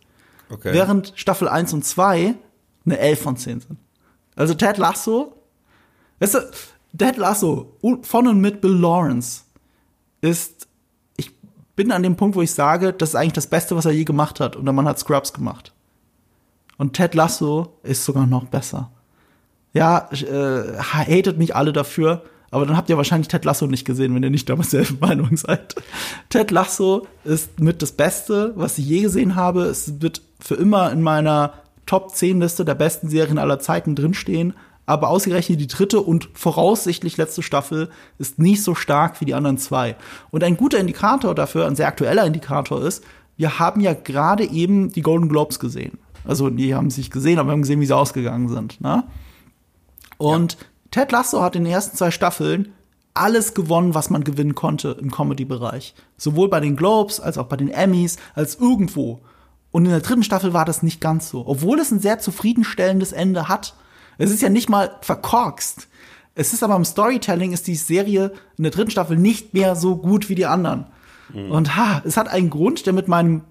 Speaker 1: Okay. Während Staffel 1 und 2 eine 11 von 10 sind. Also Ted Lasso Weißt du, Ted Lasso von und mit Bill Lawrence ist, ich bin an dem Punkt, wo ich sage, das ist eigentlich das Beste, was er je gemacht hat. Und der Mann hat Scrubs gemacht. Und Ted Lasso ist sogar noch besser. Ja, äh, hatet mich alle dafür, aber dann habt ihr wahrscheinlich Ted Lasso nicht gesehen, wenn ihr nicht damals selber <laughs> Meinung seid. Ted Lasso ist mit das Beste, was ich je gesehen habe. Es wird für immer in meiner Top 10 Liste der besten Serien aller Zeiten drinstehen aber ausgerechnet die dritte und voraussichtlich letzte Staffel ist nicht so stark wie die anderen zwei. Und ein guter Indikator dafür, ein sehr aktueller Indikator ist, wir haben ja gerade eben die Golden Globes gesehen. Also die haben sich gesehen, aber wir haben gesehen, wie sie ausgegangen sind. Ne? Und ja. Ted Lasso hat in den ersten zwei Staffeln alles gewonnen, was man gewinnen konnte im Comedy-Bereich. Sowohl bei den Globes als auch bei den Emmys, als irgendwo. Und in der dritten Staffel war das nicht ganz so. Obwohl es ein sehr zufriedenstellendes Ende hat, es ist ja nicht mal verkorkst. Es ist aber im Storytelling ist die Serie in der dritten Staffel nicht mehr so gut wie die anderen. Mhm. Und ha, es hat einen Grund, der mit meinem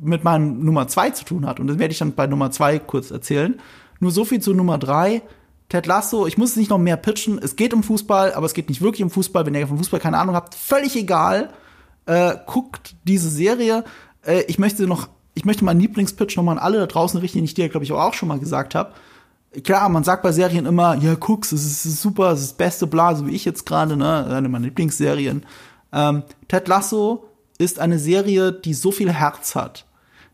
Speaker 1: mit meinem Nummer zwei zu tun hat. Und das werde ich dann bei Nummer zwei kurz erzählen. Nur so viel zu Nummer drei. Ted Lasso, ich muss es nicht noch mehr pitchen. Es geht um Fußball, aber es geht nicht wirklich um Fußball. Wenn ihr von Fußball keine Ahnung habt, völlig egal. Äh, guckt diese Serie. Äh, ich möchte noch, ich möchte meinen Lieblingspitch nochmal an alle da draußen richten, den ich dir, glaube ich, auch schon mal gesagt habe. Klar, man sagt bei Serien immer, ja, guck's, es ist, super, es ist das beste Bla, so wie ich jetzt gerade, ne, eine meiner Lieblingsserien. Ähm, Ted Lasso ist eine Serie, die so viel Herz hat,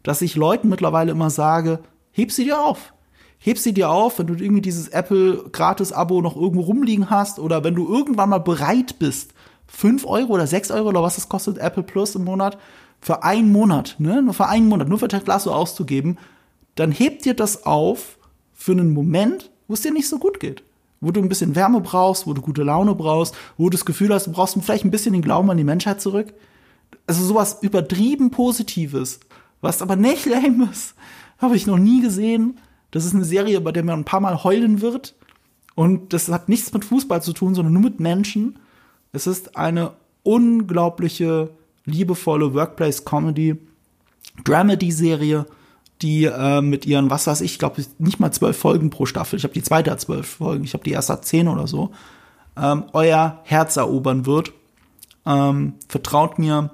Speaker 1: dass ich Leuten mittlerweile immer sage, heb sie dir auf. Heb sie dir auf, wenn du irgendwie dieses Apple-Gratis-Abo noch irgendwo rumliegen hast oder wenn du irgendwann mal bereit bist, fünf Euro oder sechs Euro oder was es kostet, Apple Plus im Monat, für einen Monat, ne, nur für einen Monat, nur für Ted Lasso auszugeben, dann heb dir das auf für einen Moment, wo es dir nicht so gut geht. Wo du ein bisschen Wärme brauchst, wo du gute Laune brauchst, wo du das Gefühl hast, du brauchst vielleicht ein bisschen den Glauben an die Menschheit zurück also sowas übertrieben Positives, was aber nicht <laughs> lame ist, habe ich noch nie gesehen. Das ist eine Serie, bei der man ein paar Mal heulen wird. Und das hat nichts mit Fußball zu tun, sondern nur mit Menschen. Es ist eine unglaubliche, liebevolle Workplace-Comedy, Dramedy-Serie, die äh, mit ihren, was weiß ich, glaube nicht mal zwölf Folgen pro Staffel. Ich habe die zweite hat zwölf Folgen, ich habe die erste hat zehn oder so. Ähm, euer Herz erobern wird. Ähm, vertraut mir,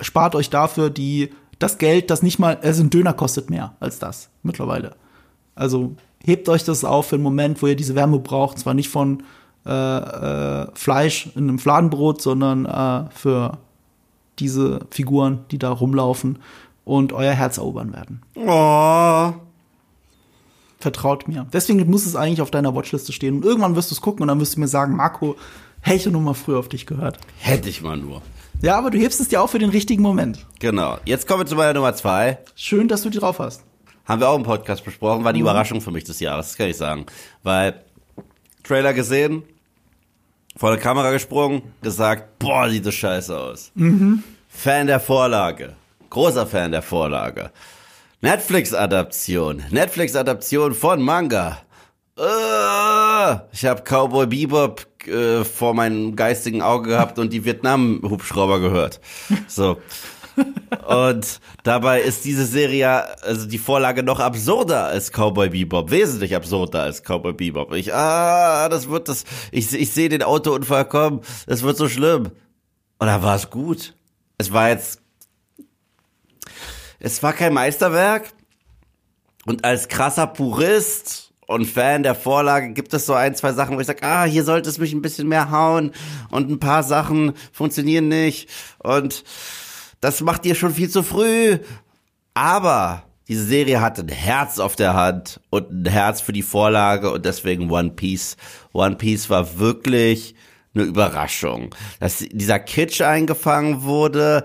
Speaker 1: spart euch dafür die, das Geld, das nicht mal, also ein Döner kostet mehr als das mittlerweile. Also hebt euch das auf für einen Moment, wo ihr diese Wärme braucht. Zwar nicht von äh, äh, Fleisch in einem Fladenbrot, sondern äh, für diese Figuren, die da rumlaufen und euer Herz erobern werden.
Speaker 2: Oh.
Speaker 1: Vertraut mir. Deswegen muss es eigentlich auf deiner Watchliste stehen. Und irgendwann wirst du es gucken und dann wirst du mir sagen, Marco, hätte ich nur mal früher auf dich gehört.
Speaker 2: Hätte ich mal nur.
Speaker 1: Ja, aber du hebst es dir auch für den richtigen Moment.
Speaker 2: Genau. Jetzt kommen wir zu meiner Nummer zwei.
Speaker 1: Schön, dass du die drauf hast.
Speaker 2: Haben wir auch im Podcast besprochen, war die mhm. Überraschung für mich des Jahres, das kann ich sagen. Weil Trailer gesehen, vor der Kamera gesprungen, gesagt, boah, sieht das scheiße aus. Mhm. Fan der Vorlage. Großer Fan der Vorlage. Netflix-Adaption. Netflix-Adaption von Manga. Uh, ich habe Cowboy Bebop äh, vor meinem geistigen Auge gehabt und die Vietnam-Hubschrauber gehört. So. Und dabei ist diese Serie, also die Vorlage noch absurder als Cowboy Bebop, wesentlich absurder als Cowboy Bebop. Ich, ah, das wird das, ich, ich sehe den Autounfall kommen, das wird so schlimm. Und da war es gut. Es war jetzt, es war kein Meisterwerk. Und als krasser Purist und Fan der Vorlage gibt es so ein, zwei Sachen, wo ich sage, ah, hier sollte es mich ein bisschen mehr hauen und ein paar Sachen funktionieren nicht und das macht ihr schon viel zu früh. Aber diese Serie hat ein Herz auf der Hand und ein Herz für die Vorlage und deswegen One Piece. One Piece war wirklich eine Überraschung, dass dieser Kitsch eingefangen wurde,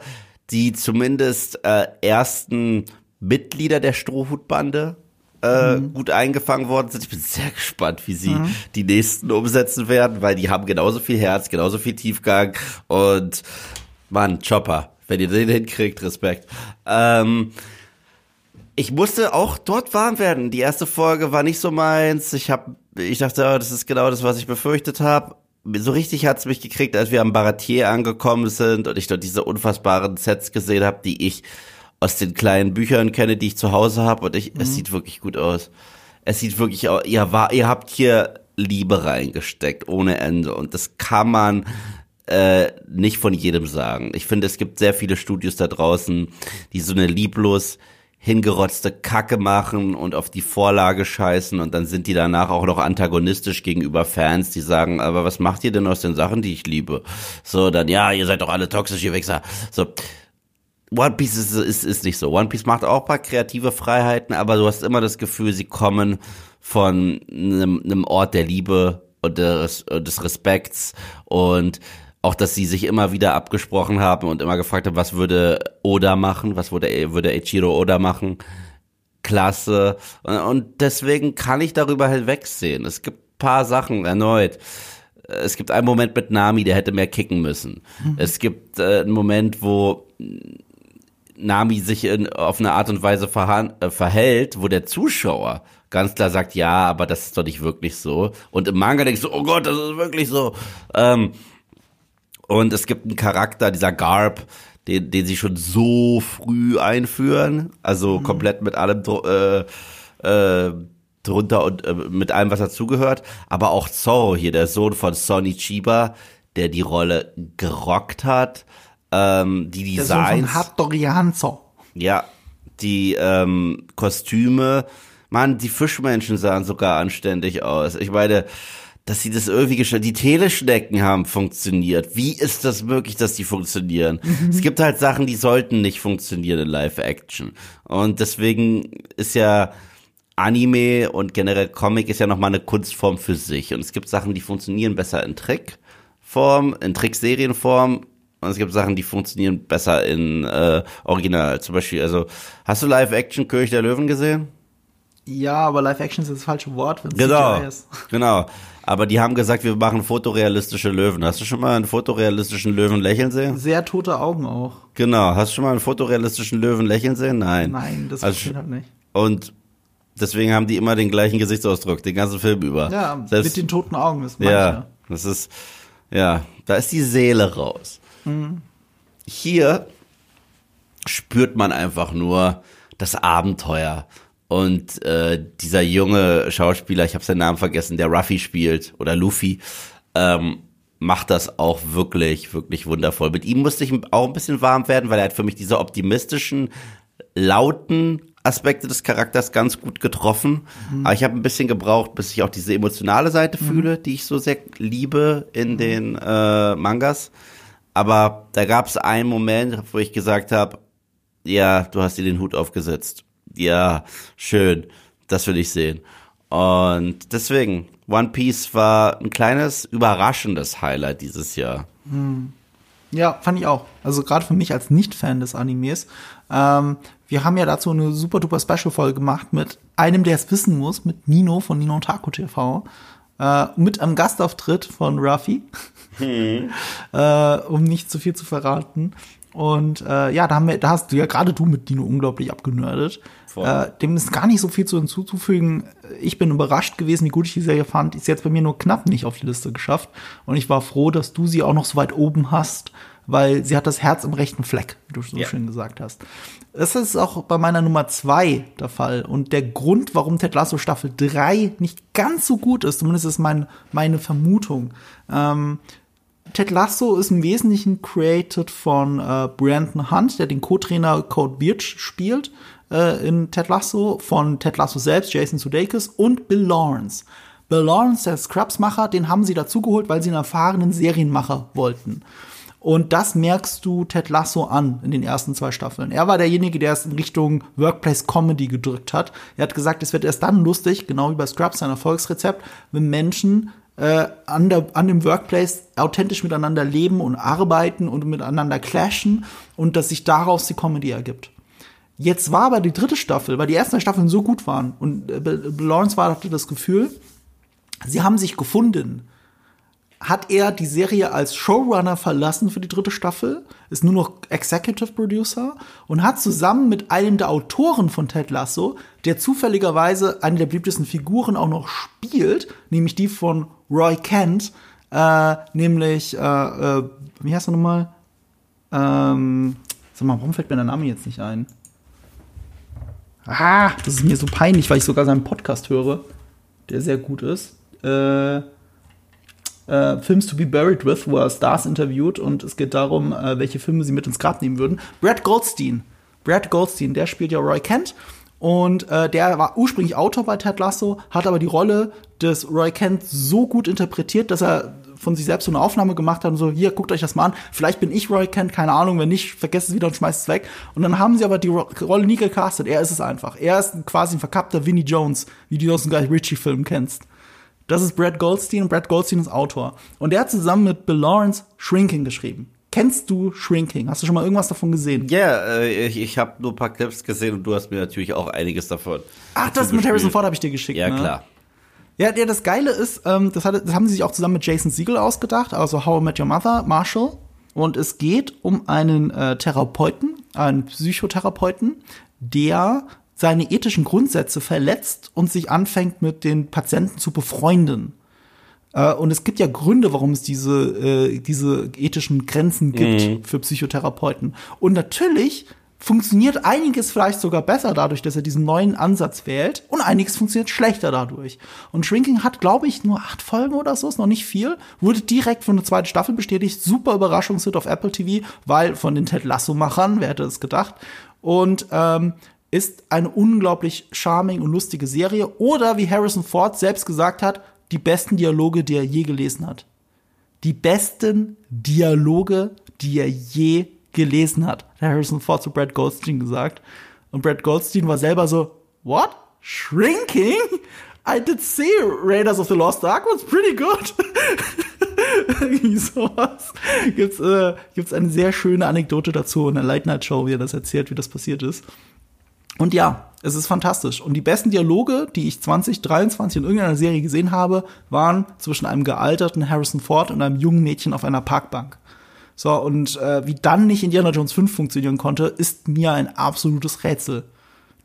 Speaker 2: die zumindest äh, ersten Mitglieder der Strohhutbande äh, mhm. gut eingefangen worden sind. Ich bin sehr gespannt, wie sie mhm. die nächsten umsetzen werden, weil die haben genauso viel Herz, genauso viel Tiefgang und Mann, Chopper, wenn ihr den hinkriegt, Respekt. Ähm, ich musste auch dort warm werden. Die erste Folge war nicht so meins. Ich hab, ich dachte, oh, das ist genau das, was ich befürchtet habe. So richtig hat's mich gekriegt, als wir am Baratier angekommen sind und ich dort diese unfassbaren Sets gesehen habe, die ich aus den kleinen Büchern kenne, die ich zu Hause habe und ich, mhm. es sieht wirklich gut aus. Es sieht wirklich aus, ihr, war, ihr habt hier Liebe reingesteckt, ohne Ende und das kann man äh, nicht von jedem sagen. Ich finde, es gibt sehr viele Studios da draußen, die so eine lieblos hingerotzte Kacke machen und auf die Vorlage scheißen und dann sind die danach auch noch antagonistisch gegenüber Fans, die sagen, aber was macht ihr denn aus den Sachen, die ich liebe? So, dann, ja, ihr seid doch alle toxisch, ihr Wichser. So, One Piece ist, ist, ist nicht so. One Piece macht auch paar kreative Freiheiten, aber du hast immer das Gefühl, sie kommen von einem, einem Ort der Liebe und des, des Respekts und auch, dass sie sich immer wieder abgesprochen haben und immer gefragt haben, was würde Oda machen, was würde, würde Eiichiro Oda machen. Klasse. Und deswegen kann ich darüber hinwegsehen. Es gibt paar Sachen erneut. Es gibt einen Moment mit Nami, der hätte mehr kicken müssen. Mhm. Es gibt äh, einen Moment, wo Nami sich in, auf eine Art und Weise äh, verhält, wo der Zuschauer ganz klar sagt, ja, aber das ist doch nicht wirklich so. Und im Manga denkst du, oh Gott, das ist wirklich so. Ähm, und es gibt einen Charakter, dieser Garb, den, den sie schon so früh einführen, also mhm. komplett mit allem äh, äh, drunter und äh, mit allem, was dazugehört. Aber auch Zorro hier, der Sohn von Sonny Chiba, der die Rolle gerockt hat. Ähm, die Designs. Der Sohn von
Speaker 1: Hattori Hanzo.
Speaker 2: Ja, die ähm, Kostüme. Mann, die Fischmenschen sahen sogar anständig aus. Ich meine, dass sie das irgendwie geschafft Die Teleschnecken haben funktioniert. Wie ist das möglich, dass die funktionieren? Mhm. Es gibt halt Sachen, die sollten nicht funktionieren in Live-Action. Und deswegen ist ja Anime und generell Comic ist ja nochmal eine Kunstform für sich. Und es gibt Sachen, die funktionieren besser in Trickform, in Trickserienform. Und es gibt Sachen, die funktionieren besser in äh, Original. Zum Beispiel, also, hast du Live-Action König der Löwen gesehen?
Speaker 1: Ja, aber Live-Action ist das falsche Wort, wenn
Speaker 2: es genau, ist. Genau. Aber die haben gesagt, wir machen fotorealistische Löwen. Hast du schon mal einen fotorealistischen Löwen lächeln sehen?
Speaker 1: Sehr tote Augen auch.
Speaker 2: Genau. Hast du schon mal einen fotorealistischen Löwen lächeln sehen? Nein.
Speaker 1: Nein, das also, halt nicht.
Speaker 2: Und deswegen haben die immer den gleichen Gesichtsausdruck, den ganzen Film über.
Speaker 1: Ja, Selbst, mit den toten Augen.
Speaker 2: Das ja, das ist, ja, da ist die Seele raus. Mhm. Hier spürt man einfach nur das Abenteuer. Und äh, dieser junge Schauspieler, ich habe seinen Namen vergessen, der Ruffy spielt oder Luffy, ähm, macht das auch wirklich, wirklich wundervoll. Mit ihm musste ich auch ein bisschen warm werden, weil er hat für mich diese optimistischen, lauten Aspekte des Charakters ganz gut getroffen. Mhm. Aber ich habe ein bisschen gebraucht, bis ich auch diese emotionale Seite mhm. fühle, die ich so sehr liebe in mhm. den äh, Mangas. Aber da gab es einen Moment, wo ich gesagt habe, ja, du hast dir den Hut aufgesetzt. Ja, schön. Das will ich sehen. Und deswegen, One Piece war ein kleines, überraschendes Highlight dieses Jahr.
Speaker 1: Mhm. Ja, fand ich auch. Also gerade für mich als Nicht-Fan des Animes. Ähm, wir haben ja dazu eine super duper Special-Folge gemacht mit einem, der es wissen muss, mit Nino von Nino Taco TV. Äh, mit einem Gastauftritt von Ruffy. Hm. <laughs> äh, um nicht zu viel zu verraten. Und äh, ja, da haben wir, da hast du ja gerade du mit Dino unglaublich abgenördet. Äh, dem ist gar nicht so viel zu hinzuzufügen. Ich bin überrascht gewesen, wie gut ich die Serie fand. Ist jetzt bei mir nur knapp nicht auf die Liste geschafft. Und ich war froh, dass du sie auch noch so weit oben hast, weil sie hat das Herz im rechten Fleck, wie du so ja. schön gesagt hast. Das ist auch bei meiner Nummer zwei der Fall. Und der Grund, warum Ted Lasso Staffel 3 nicht ganz so gut ist, zumindest ist mein, meine Vermutung. Ähm, Ted Lasso ist im Wesentlichen created von äh, Brandon Hunt, der den Co-Trainer Code Birch spielt äh, in Ted Lasso, von Ted Lasso selbst, Jason Sudeikis und Bill Lawrence. Bill Lawrence, der Scrubs-Macher, den haben sie dazugeholt, weil sie einen erfahrenen Serienmacher wollten. Und das merkst du Ted Lasso an in den ersten zwei Staffeln. Er war derjenige, der es in Richtung Workplace Comedy gedrückt hat. Er hat gesagt, es wird erst dann lustig, genau wie bei Scrubs, sein Erfolgsrezept, wenn Menschen äh, an, der, an dem Workplace authentisch miteinander leben und arbeiten und miteinander clashen und dass sich daraus die Comedy ergibt. Jetzt war aber die dritte Staffel, weil die ersten Staffeln so gut waren und äh, Lawrence war, hatte das Gefühl, sie haben sich gefunden. Hat er die Serie als Showrunner verlassen für die dritte Staffel, ist nur noch Executive Producer und hat zusammen mit einem der Autoren von Ted Lasso, der zufälligerweise eine der beliebtesten Figuren auch noch spielt, nämlich die von Roy Kent, äh, nämlich, äh, äh, wie heißt er nochmal? Ähm, sag mal, warum fällt mir der Name jetzt nicht ein? Ah, das ist mir so peinlich, weil ich sogar seinen Podcast höre, der sehr gut ist. Äh, äh, Films to be Buried with, wo er Stars interviewt und es geht darum, äh, welche Filme sie mit ins Grab nehmen würden. Brad Goldstein. Brad Goldstein, der spielt ja Roy Kent und äh, der war ursprünglich Autor bei Ted Lasso, hat aber die Rolle des Roy Kent so gut interpretiert, dass er von sich selbst so eine Aufnahme gemacht hat und so, hier, guckt euch das mal an. Vielleicht bin ich Roy Kent, keine Ahnung, wenn nicht, vergesst es wieder und schmeißt es weg. Und dann haben sie aber die Rolle nie gecastet. Er ist es einfach. Er ist quasi ein verkappter Vinnie Jones, wie du aus dem Guy Ritchie-Film kennst. Das ist Brad Goldstein und Brad Goldstein ist Autor. Und der hat zusammen mit Bill Lawrence Shrinking geschrieben. Kennst du Shrinking? Hast du schon mal irgendwas davon gesehen?
Speaker 2: Ja, yeah, äh, ich, ich habe nur ein paar Clips gesehen und du hast mir natürlich auch einiges davon.
Speaker 1: Ach, das mit Harrison Ford habe ich dir geschickt.
Speaker 2: Ja,
Speaker 1: ne?
Speaker 2: klar.
Speaker 1: Ja, ja, das Geile ist, ähm, das, hat, das haben sie sich auch zusammen mit Jason Siegel ausgedacht, also How I Met Your Mother, Marshall. Und es geht um einen äh, Therapeuten, einen Psychotherapeuten, der seine ethischen Grundsätze verletzt und sich anfängt, mit den Patienten zu befreunden. Äh, und es gibt ja Gründe, warum es diese, äh, diese ethischen Grenzen gibt
Speaker 2: Mhm.
Speaker 1: für Psychotherapeuten. Und natürlich funktioniert einiges vielleicht sogar besser dadurch, dass er diesen neuen Ansatz wählt und einiges funktioniert schlechter dadurch. Und Shrinking hat, glaube ich, nur acht Folgen oder so, ist noch nicht viel, wurde direkt für eine zweite Staffel bestätigt, super Überraschungshit auf Apple TV, weil von den Ted Lasso-Machern, wer hätte es gedacht, und ähm, ist eine unglaublich charming und lustige Serie. Oder wie Harrison Ford selbst gesagt hat, die besten Dialoge, die er je gelesen hat. Die besten Dialoge, die er je gelesen hat. Hat Harrison Ford zu Brad Goldstein gesagt. Und Brad Goldstein war selber so, what? Shrinking? I did see Raiders of the Lost Ark was pretty good. <laughs> Irgendwie sowas. Gibt's, äh, gibt's eine sehr schöne Anekdote dazu in der Late Night Show, wie er das erzählt, wie das passiert ist. Und ja, es ist fantastisch. Und die besten Dialoge, die ich 2023 in irgendeiner Serie gesehen habe, waren zwischen einem gealterten Harrison Ford und einem jungen Mädchen auf einer Parkbank. So, und äh, wie dann nicht Indiana Jones 5 funktionieren konnte, ist mir ein absolutes Rätsel.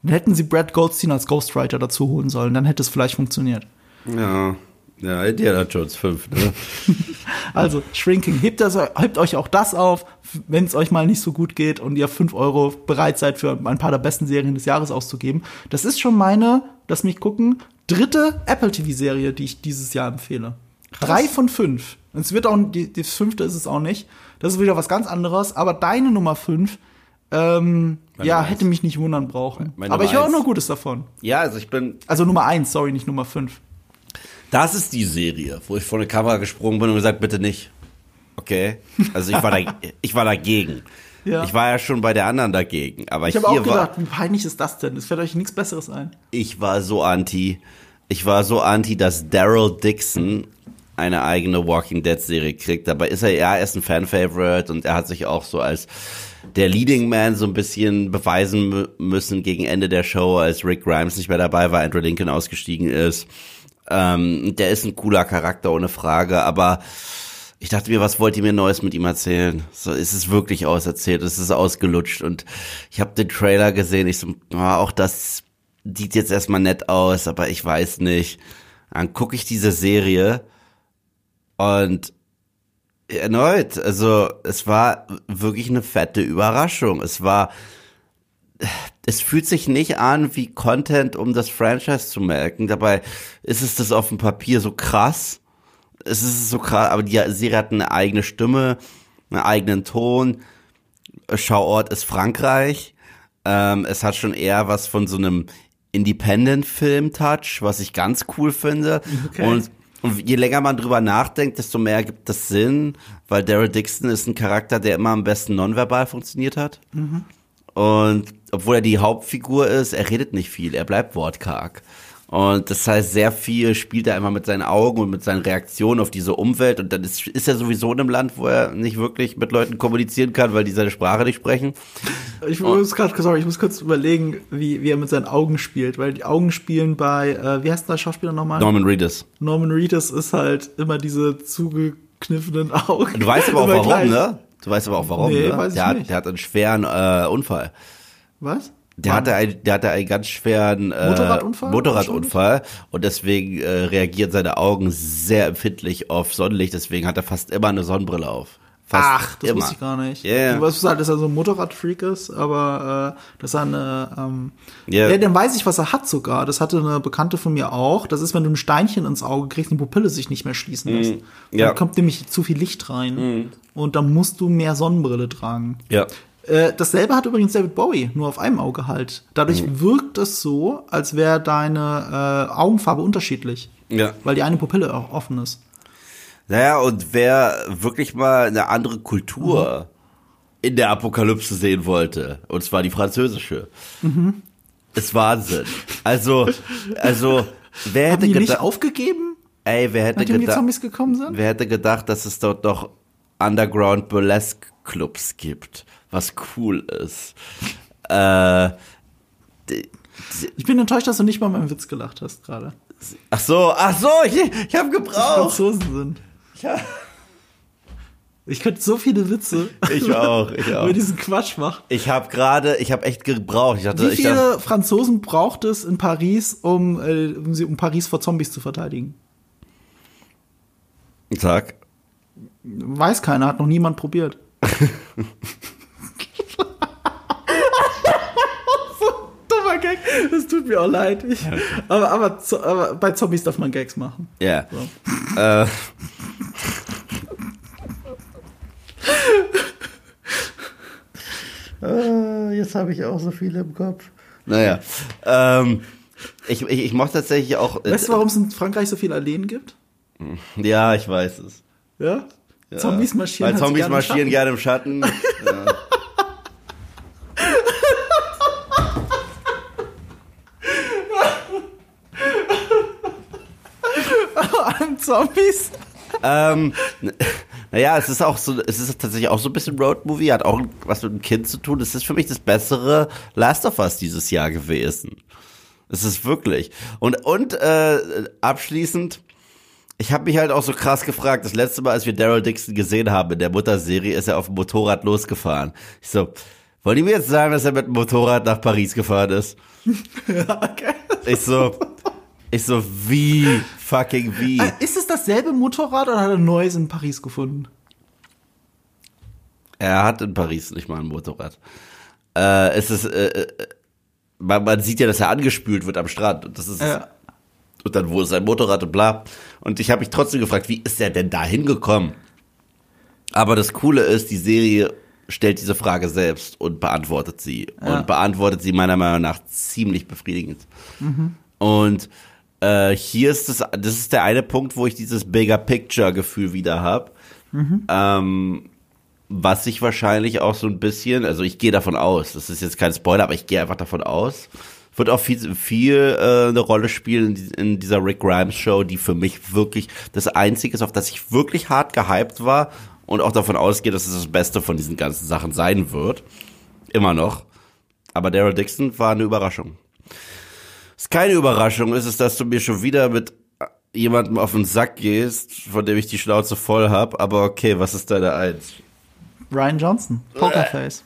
Speaker 1: Dann hätten sie Brad Goldstein als Ghostwriter dazu holen sollen, dann hätte es vielleicht funktioniert.
Speaker 2: Ja, ja, Indiana Jones 5, ne? <laughs>
Speaker 1: Also, Shrinking, hebt, das, hebt euch auch das auf, wenn es euch mal nicht so gut geht und ihr 5 Euro bereit seid, für ein paar der besten Serien des Jahres auszugeben. Das ist schon meine, lass mich gucken, dritte Apple TV-Serie, die ich dieses Jahr empfehle. Drei von fünf. Und es wird auch, die, die fünfte ist es auch nicht. Das ist wieder was ganz anderes, aber deine Nummer fünf, ähm,
Speaker 2: Meine
Speaker 1: ja,
Speaker 2: Nummer
Speaker 1: hätte mich nicht wundern brauchen.
Speaker 2: Meine
Speaker 1: aber ich
Speaker 2: Nummer
Speaker 1: höre auch
Speaker 2: eins.
Speaker 1: nur Gutes davon.
Speaker 2: Ja, also ich bin,
Speaker 1: Also Nummer eins, sorry, nicht Nummer fünf.
Speaker 2: das ist die Serie, wo ich vor eine Kamera gesprungen bin und gesagt, bitte nicht. Okay? Also ich war da, <laughs> ich war dagegen.
Speaker 1: Ja.
Speaker 2: Ich war ja schon bei der anderen dagegen, aber
Speaker 1: Ich habe auch
Speaker 2: war,
Speaker 1: gedacht, wie peinlich ist das denn? Es fällt euch nichts Besseres ein.
Speaker 2: ich war so anti. Ich war so anti, dass Daryl Dixon eine eigene Walking Dead Serie kriegt. Dabei ist er ja er ist ein Fan Favorite und er hat sich auch so als der Leading Man so ein bisschen beweisen mü- müssen gegen Ende der Show, als Rick Grimes nicht mehr dabei war, Andrew Lincoln ausgestiegen ist. Ähm, der ist ein cooler Charakter ohne Frage, aber ich dachte mir, was wollt ihr mir Neues mit ihm erzählen? So ist es wirklich auserzählt, es ist ausgelutscht und ich habe den Trailer gesehen, ich so, ah, auch das sieht jetzt erstmal nett aus, aber ich weiß nicht. Dann gucke ich diese Serie und erneut, also es war wirklich eine fette Überraschung. Es war, es fühlt sich nicht an wie Content, um das Franchise zu melken. Dabei ist es das auf dem Papier so krass. Es ist so krass, aber die Serie hat eine eigene Stimme, einen eigenen Ton. Schauort ist Frankreich. Ähm, es hat schon eher was von so einem Independent-Film-Touch, was ich ganz cool finde.
Speaker 1: Okay.
Speaker 2: Und, und je länger man drüber nachdenkt, desto mehr gibt das Sinn, weil Daryl Dixon ist ein Charakter, der immer am besten nonverbal funktioniert hat. Und obwohl er die Hauptfigur ist, er redet nicht viel, er bleibt wortkarg. Und das heißt, sehr viel spielt er einfach mit seinen Augen und mit seinen Reaktionen auf diese Umwelt. Und dann ist, ist er sowieso in einem Land, wo er nicht wirklich mit Leuten kommunizieren kann, weil die seine Sprache nicht sprechen.
Speaker 1: Ich muss gerade, sorry, ich muss kurz überlegen, wie, wie er mit seinen Augen spielt, weil die Augen spielen bei, äh, wie heißt der Schauspieler nochmal?
Speaker 2: Norman Reedus.
Speaker 1: Norman Reedus ist halt immer diese zugekniffenen Augen.
Speaker 2: Du weißt aber auch warum,
Speaker 1: gleich.
Speaker 2: ne? Du weißt aber auch warum,
Speaker 1: Nee,
Speaker 2: ne?
Speaker 1: weiß ich
Speaker 2: der, hat,
Speaker 1: nicht.
Speaker 2: der hat einen schweren äh, Unfall.
Speaker 1: Was?
Speaker 2: Der hatte, ein, der hatte einen ganz schweren äh,
Speaker 1: Motorradunfall?
Speaker 2: Motorradunfall und deswegen äh, reagieren seine Augen sehr empfindlich auf Sonnenlicht. Deswegen hat er fast immer eine Sonnenbrille auf. Fast
Speaker 1: Ach, das
Speaker 2: immer.
Speaker 1: wusste ich gar nicht.
Speaker 2: Ja, ja.
Speaker 1: Du weißt halt, dass er so ein Motorradfreak ist, aber äh, dass er eine, ähm,
Speaker 2: Ja.
Speaker 1: ja, dann weiß ich, was er hat sogar. Das hatte eine Bekannte von mir auch. Das ist, wenn du ein Steinchen ins Auge kriegst, die Pupille sich nicht mehr schließen lässt.
Speaker 2: Mhm. Ja. Mhm.
Speaker 1: Dann kommt nämlich zu viel Licht rein. Und dann musst du mehr Sonnenbrille tragen.
Speaker 2: Ja.
Speaker 1: Äh, dasselbe hat übrigens David Bowie, nur auf einem Auge halt. Dadurch
Speaker 2: Mhm.
Speaker 1: wirkt es so, als wäre deine äh, Augenfarbe unterschiedlich.
Speaker 2: Ja.
Speaker 1: Weil die eine Pupille auch offen ist.
Speaker 2: Naja, und wer wirklich mal eine andere Kultur in der Apokalypse sehen wollte, und zwar die französische, ist Wahnsinn. Also, also, wer
Speaker 1: Haben
Speaker 2: hätte
Speaker 1: die nicht
Speaker 2: gedacht,
Speaker 1: aufgegeben,
Speaker 2: ey, wer hätte gedacht, wer hätte gedacht, dass es dort noch Underground Burlesque Clubs gibt, was cool ist. Äh,
Speaker 1: Ich bin enttäuscht, dass du nicht mal meinen Witz gelacht hast gerade.
Speaker 2: ach so, ach so, ich, ich habe gebraucht.
Speaker 1: Franzosen sind.
Speaker 2: Ja.
Speaker 1: Ich könnte so viele Witze
Speaker 2: Ich auch, ich <laughs> auch.
Speaker 1: über diesen Quatsch machen.
Speaker 2: Ich habe gerade, ich habe echt gebraucht. Ich dachte,
Speaker 1: Wie
Speaker 2: ich dachte,
Speaker 1: viele Franzosen braucht es in Paris, um, äh, um, sie, um Paris vor Zombies zu verteidigen?
Speaker 2: Tag?
Speaker 1: Weiß keiner, hat noch niemand probiert. <laughs> so dummer Gag. Das tut mir auch leid. Ich, aber, aber, aber, bei Zombies darf man Gags machen.
Speaker 2: Ja. So. <laughs> Äh.
Speaker 1: jetzt habe ich auch so viele im Kopf.
Speaker 2: Naja. Ähm, ich, ich, ich mochte tatsächlich auch.
Speaker 1: Äh, weißt du, warum es in Frankreich so viele Alleen gibt?
Speaker 2: Ja, ich weiß es.
Speaker 1: Ja? ja. Zombies marschieren.
Speaker 2: Weil Zombies gerne marschieren gerne im Schatten. <laughs> ja.
Speaker 1: Zombies.
Speaker 2: ähm, naja, es ist auch so, es ist tatsächlich auch so ein bisschen Roadmovie, hat auch was mit dem Kind zu tun. Es ist für mich das bessere Last of Us dieses Jahr gewesen. Es ist wirklich. Und, und äh, abschließend, ich habe mich halt auch so krass gefragt, das letzte Mal, als wir Daryl Dixon gesehen haben in der Mutterserie, ist er auf dem Motorrad losgefahren. Ich so, wollen die mir jetzt sagen, dass er mit dem Motorrad nach Paris gefahren ist? <laughs> ja, okay. Ich so, ich so, wie fucking wie?
Speaker 1: Äh, ist es dasselbe Motorrad oder hat er ein neues in Paris gefunden?
Speaker 2: Er hat in Paris nicht mal ein Motorrad. Äh, es ist, äh, äh man, man sieht ja, dass er angespült wird am Strand. Und das ist ja. und dann wo ist sein Motorrad und bla. Und ich habe mich trotzdem gefragt, wie ist er denn da hingekommen? Aber das Coole ist, die Serie stellt diese Frage selbst und beantwortet sie. Ja. Und beantwortet sie meiner Meinung nach ziemlich befriedigend. Mhm. Und äh, hier ist das, das ist der eine Punkt, wo ich dieses Bigger Picture Gefühl wieder habe. Mhm. Ähm, was sich wahrscheinlich auch so ein bisschen, also ich gehe davon aus, das ist jetzt kein Spoiler, aber ich gehe einfach davon aus, wird auch viel, viel äh, eine Rolle spielen in, in dieser Rick Grimes Show, die für mich wirklich das Einzige ist, auf das ich wirklich hart gehypt war und auch davon ausgehe, dass es das Beste von diesen ganzen Sachen sein wird. Immer noch. Aber Daryl Dixon war eine Überraschung. Was keine Überraschung ist, ist, dass du mir schon wieder mit jemandem auf den Sack gehst, von dem ich die Schnauze voll hab. Aber okay, was ist deine Eins?
Speaker 1: Ryan Johnson, Pokerface.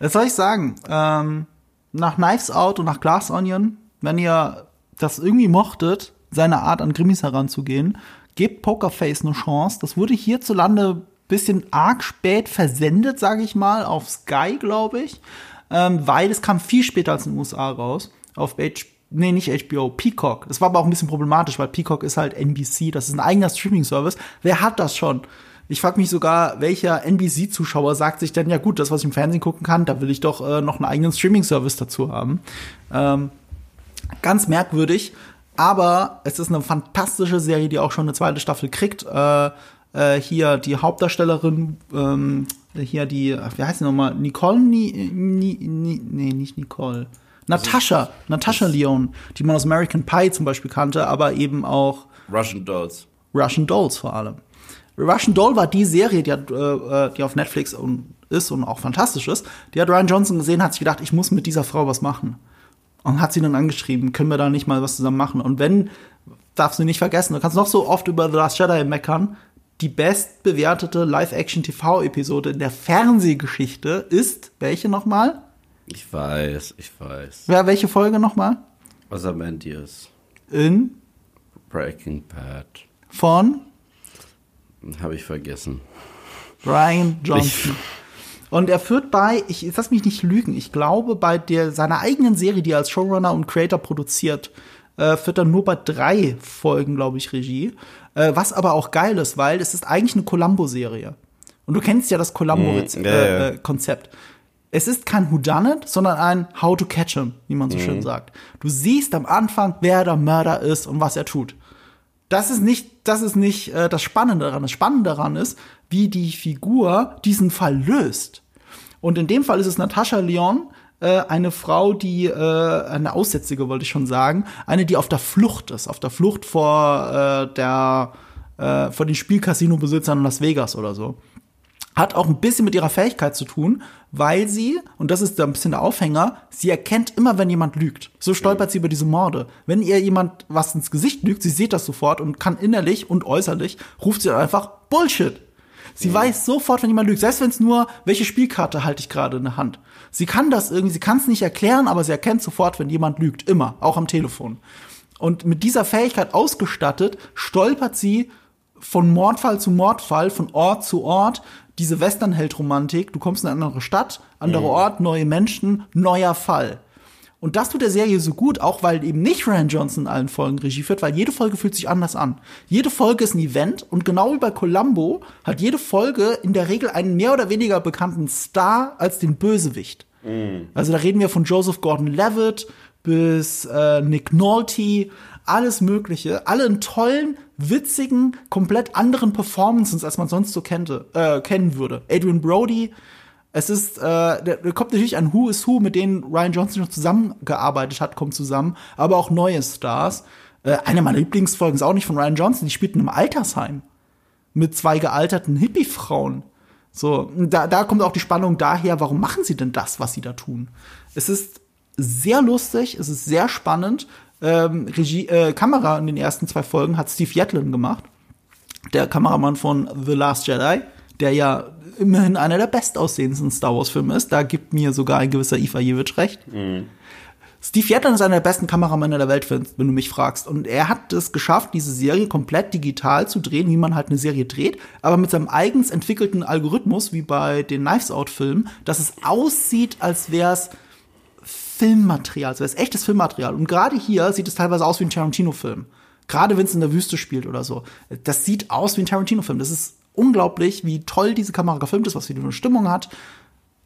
Speaker 1: Was soll ich sagen? Ähm, nach Knives Out und nach Glass Onion, wenn ihr das irgendwie mochtet, seine Art an Grimmis heranzugehen, gebt Pokerface eine Chance. Das wurde hierzulande bisschen arg spät versendet, sage ich mal, auf Sky, glaube ich, ähm, weil es kam viel später als in den USA raus. Auf H nee, nicht HBO, Peacock. Das war aber auch ein bisschen problematisch, weil Peacock ist halt NBC, das ist ein eigener Streaming-Service. Wer hat das schon? Ich frage mich sogar, welcher NBC-Zuschauer sagt sich denn, ja gut, das, was ich im Fernsehen gucken kann, da will ich doch äh, noch einen eigenen Streaming-Service dazu haben. Ähm, ganz merkwürdig, aber es ist eine fantastische Serie, die auch schon eine zweite Staffel kriegt. Äh, äh, hier die Hauptdarstellerin, ähm, hier die, wie heißt sie nochmal? Nicole? Ni, ni, ni, nee, nicht Nicole. Natascha, Natascha Leon, die man aus American Pie zum Beispiel kannte, aber eben auch
Speaker 2: Russian Dolls.
Speaker 1: Russian Dolls vor allem. Russian Doll war die Serie, die, hat, äh, die auf Netflix und ist und auch fantastisch ist. Die hat Ryan Johnson gesehen, hat sich gedacht, ich muss mit dieser Frau was machen. Und hat sie dann angeschrieben, können wir da nicht mal was zusammen machen? Und wenn, darfst du nicht vergessen, du kannst noch so oft über The Last Jedi meckern, die bestbewertete Live-Action-TV-Episode in der Fernsehgeschichte ist, welche nochmal?
Speaker 2: Ich weiß, ich weiß.
Speaker 1: Ja, welche Folge nochmal?
Speaker 2: Ozymandias.
Speaker 1: In?
Speaker 2: Breaking Bad.
Speaker 1: Von?
Speaker 2: Habe ich vergessen.
Speaker 1: Brian Johnson. Ich und er führt bei, ich lass mich nicht lügen, ich glaube, bei der, seiner eigenen Serie, die er als Showrunner und Creator produziert, äh, führt er nur bei drei Folgen, glaube ich, Regie. Äh, was aber auch geil ist, weil es ist eigentlich eine Columbo-Serie. Und du kennst ja das Columbo-Konzept. Mm, yeah, yeah. äh, es ist kein Whodunit, sondern ein How to Catch him, wie man so mm. schön sagt. Du siehst am Anfang, wer der Mörder ist und was er tut das ist nicht, das ist nicht äh, das Spannende daran. Das Spannende daran ist, wie die Figur diesen Fall löst. Und in dem Fall ist es Natascha Leon, äh, eine Frau, die äh, eine Aussätzige, wollte ich schon sagen, eine, die auf der Flucht ist, auf der Flucht vor äh, der äh, vor den Spielcasino-Besitzern in Las Vegas oder so. Hat auch ein bisschen mit ihrer Fähigkeit zu tun, weil sie, und das ist da ein bisschen der Aufhänger, sie erkennt immer, wenn jemand lügt. So stolpert mhm. sie über diese Morde. Wenn ihr jemand was ins Gesicht lügt, sie sieht das sofort und kann innerlich und äußerlich, ruft sie einfach Bullshit. Sie mhm. weiß sofort, wenn jemand lügt, selbst wenn es nur, welche Spielkarte halte ich gerade in der Hand. Sie kann das irgendwie, sie kann es nicht erklären, aber sie erkennt sofort, wenn jemand lügt. Immer, auch am Telefon. Und mit dieser Fähigkeit ausgestattet, stolpert sie von Mordfall zu Mordfall, von Ort zu Ort, diese Westernheld-Romantik. Du kommst in eine andere Stadt, anderer Ort, neue Menschen, neuer Fall. Und das tut der Serie so gut, auch weil eben nicht Ryan Johnson in allen Folgen Regie führt, weil jede Folge fühlt sich anders an. Jede Folge ist ein Event und genau wie bei Columbo hat jede Folge in der Regel einen mehr oder weniger bekannten Star als den Bösewicht. Also da reden wir von Joseph Gordon-Levitt bis äh, Nick Nolte, alles Mögliche, alle in tollen, witzigen, komplett anderen Performances, als man sonst so kennte, äh, kennen würde. Adrian Brody, es ist, äh, da kommt natürlich ein Who is Who, mit denen Ryan Johnson schon zusammengearbeitet hat, kommt zusammen, aber auch neue Stars. Äh, eine meiner Lieblingsfolgen ist auch nicht von Ryan Johnson, die spielt in einem Altersheim mit zwei gealterten Hippie-Frauen. So, da, da kommt auch die Spannung daher, warum machen sie denn das, was sie da tun? Es ist sehr lustig, es ist sehr spannend. Ähm, Regie, äh, Kamera in den ersten zwei Folgen hat Steve Yetlin gemacht, der Kameramann von The Last Jedi, der ja immerhin einer der bestaussehendsten Star Wars-Filme ist. Da gibt mir sogar ein gewisser Iva Jevic recht. Steve Yetlin ist einer der besten Kameramänner der Welt, wenn wenn du mich fragst. Und er hat es geschafft, diese Serie komplett digital zu drehen, wie man halt eine Serie dreht, aber mit seinem eigens entwickelten Algorithmus, wie bei den Knives Out-Filmen, dass es aussieht, als wäre es Filmmaterial, als wäre es echtes Filmmaterial. Und gerade hier sieht es teilweise aus wie ein Tarantino-Film. Gerade wenn es in der Wüste spielt oder so. Das sieht aus wie ein Tarantino-Film. Das ist unglaublich, wie toll diese Kamera gefilmt ist, was für eine Stimmung hat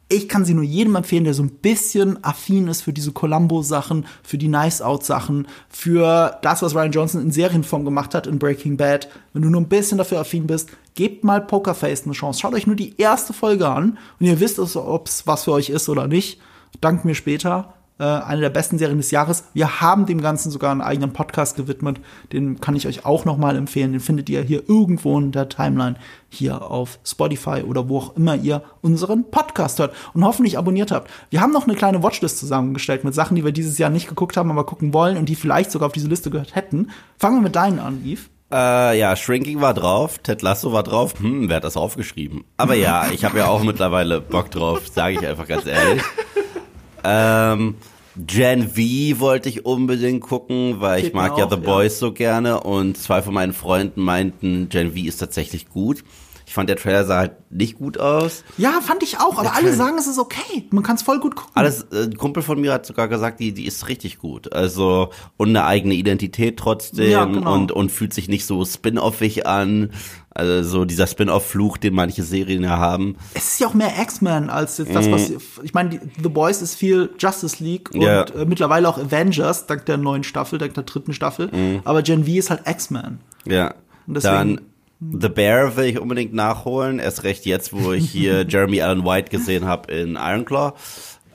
Speaker 1: ich kann sie nur jedem empfehlen, der so ein bisschen affin ist für diese Columbo-Sachen, für die Nice-Out-Sachen, für das, was Ryan Johnson in Serienform gemacht hat in Breaking Bad. Wenn du nur ein bisschen dafür affin bist, gebt mal Pokerface eine Chance. Schaut euch nur die erste Folge an und ihr wisst, ob es was für euch ist oder nicht. Dankt mir später. Äh, eine der besten Serien des Jahres. Wir haben dem Ganzen sogar einen eigenen Podcast gewidmet. Den kann ich euch auch noch mal empfehlen. Den findet ihr hier irgendwo in der Timeline, hier auf Spotify oder wo auch immer ihr unseren Podcast hört und hoffentlich abonniert habt. Wir haben noch eine kleine Watchlist zusammengestellt mit Sachen, die wir dieses Jahr nicht geguckt haben, aber gucken wollen und die vielleicht sogar auf diese Liste gehört hätten. Fangen wir mit deinen an, Yves.
Speaker 2: Äh, ja, Shrinking war drauf, Ted Lasso war drauf. Hm, wer hat das aufgeschrieben? Aber ja, ich habe ja auch mittlerweile Bock drauf, sage ich einfach ganz ehrlich. Ähm, Gen V wollte ich unbedingt gucken, weil ich
Speaker 1: Geht
Speaker 2: mag
Speaker 1: mir
Speaker 2: ja
Speaker 1: auch,
Speaker 2: The
Speaker 1: ja.
Speaker 2: Boys so gerne und zwei von meinen Freunden meinten, Gen V ist tatsächlich gut. Ich fand der Trailer sah halt nicht gut aus.
Speaker 1: Ja, fand ich auch, aber alle sagen, es ist okay. Man kann es voll gut gucken.
Speaker 2: Alles, äh, ein Kumpel von mir hat sogar gesagt, die, die ist richtig gut. Also, und eine eigene Identität trotzdem
Speaker 1: Ja, genau.
Speaker 2: und, und fühlt sich nicht so spin-offig an. Also, so dieser Spin-off-Fluch, den manche Serien ja haben.
Speaker 1: es ist ja auch mehr X-Men als jetzt das, was ich meine, The Boys ist viel Justice League und
Speaker 2: Ja.
Speaker 1: äh, mittlerweile auch Avengers, dank der neuen Staffel, dank der dritten Staffel. Aber Gen V ist halt X-Men.
Speaker 2: Ja.
Speaker 1: Und deswegen-
Speaker 2: Dann The Bear will ich unbedingt nachholen. Erst recht jetzt, wo ich hier <laughs> Jeremy Allen White gesehen habe in Ironclaw.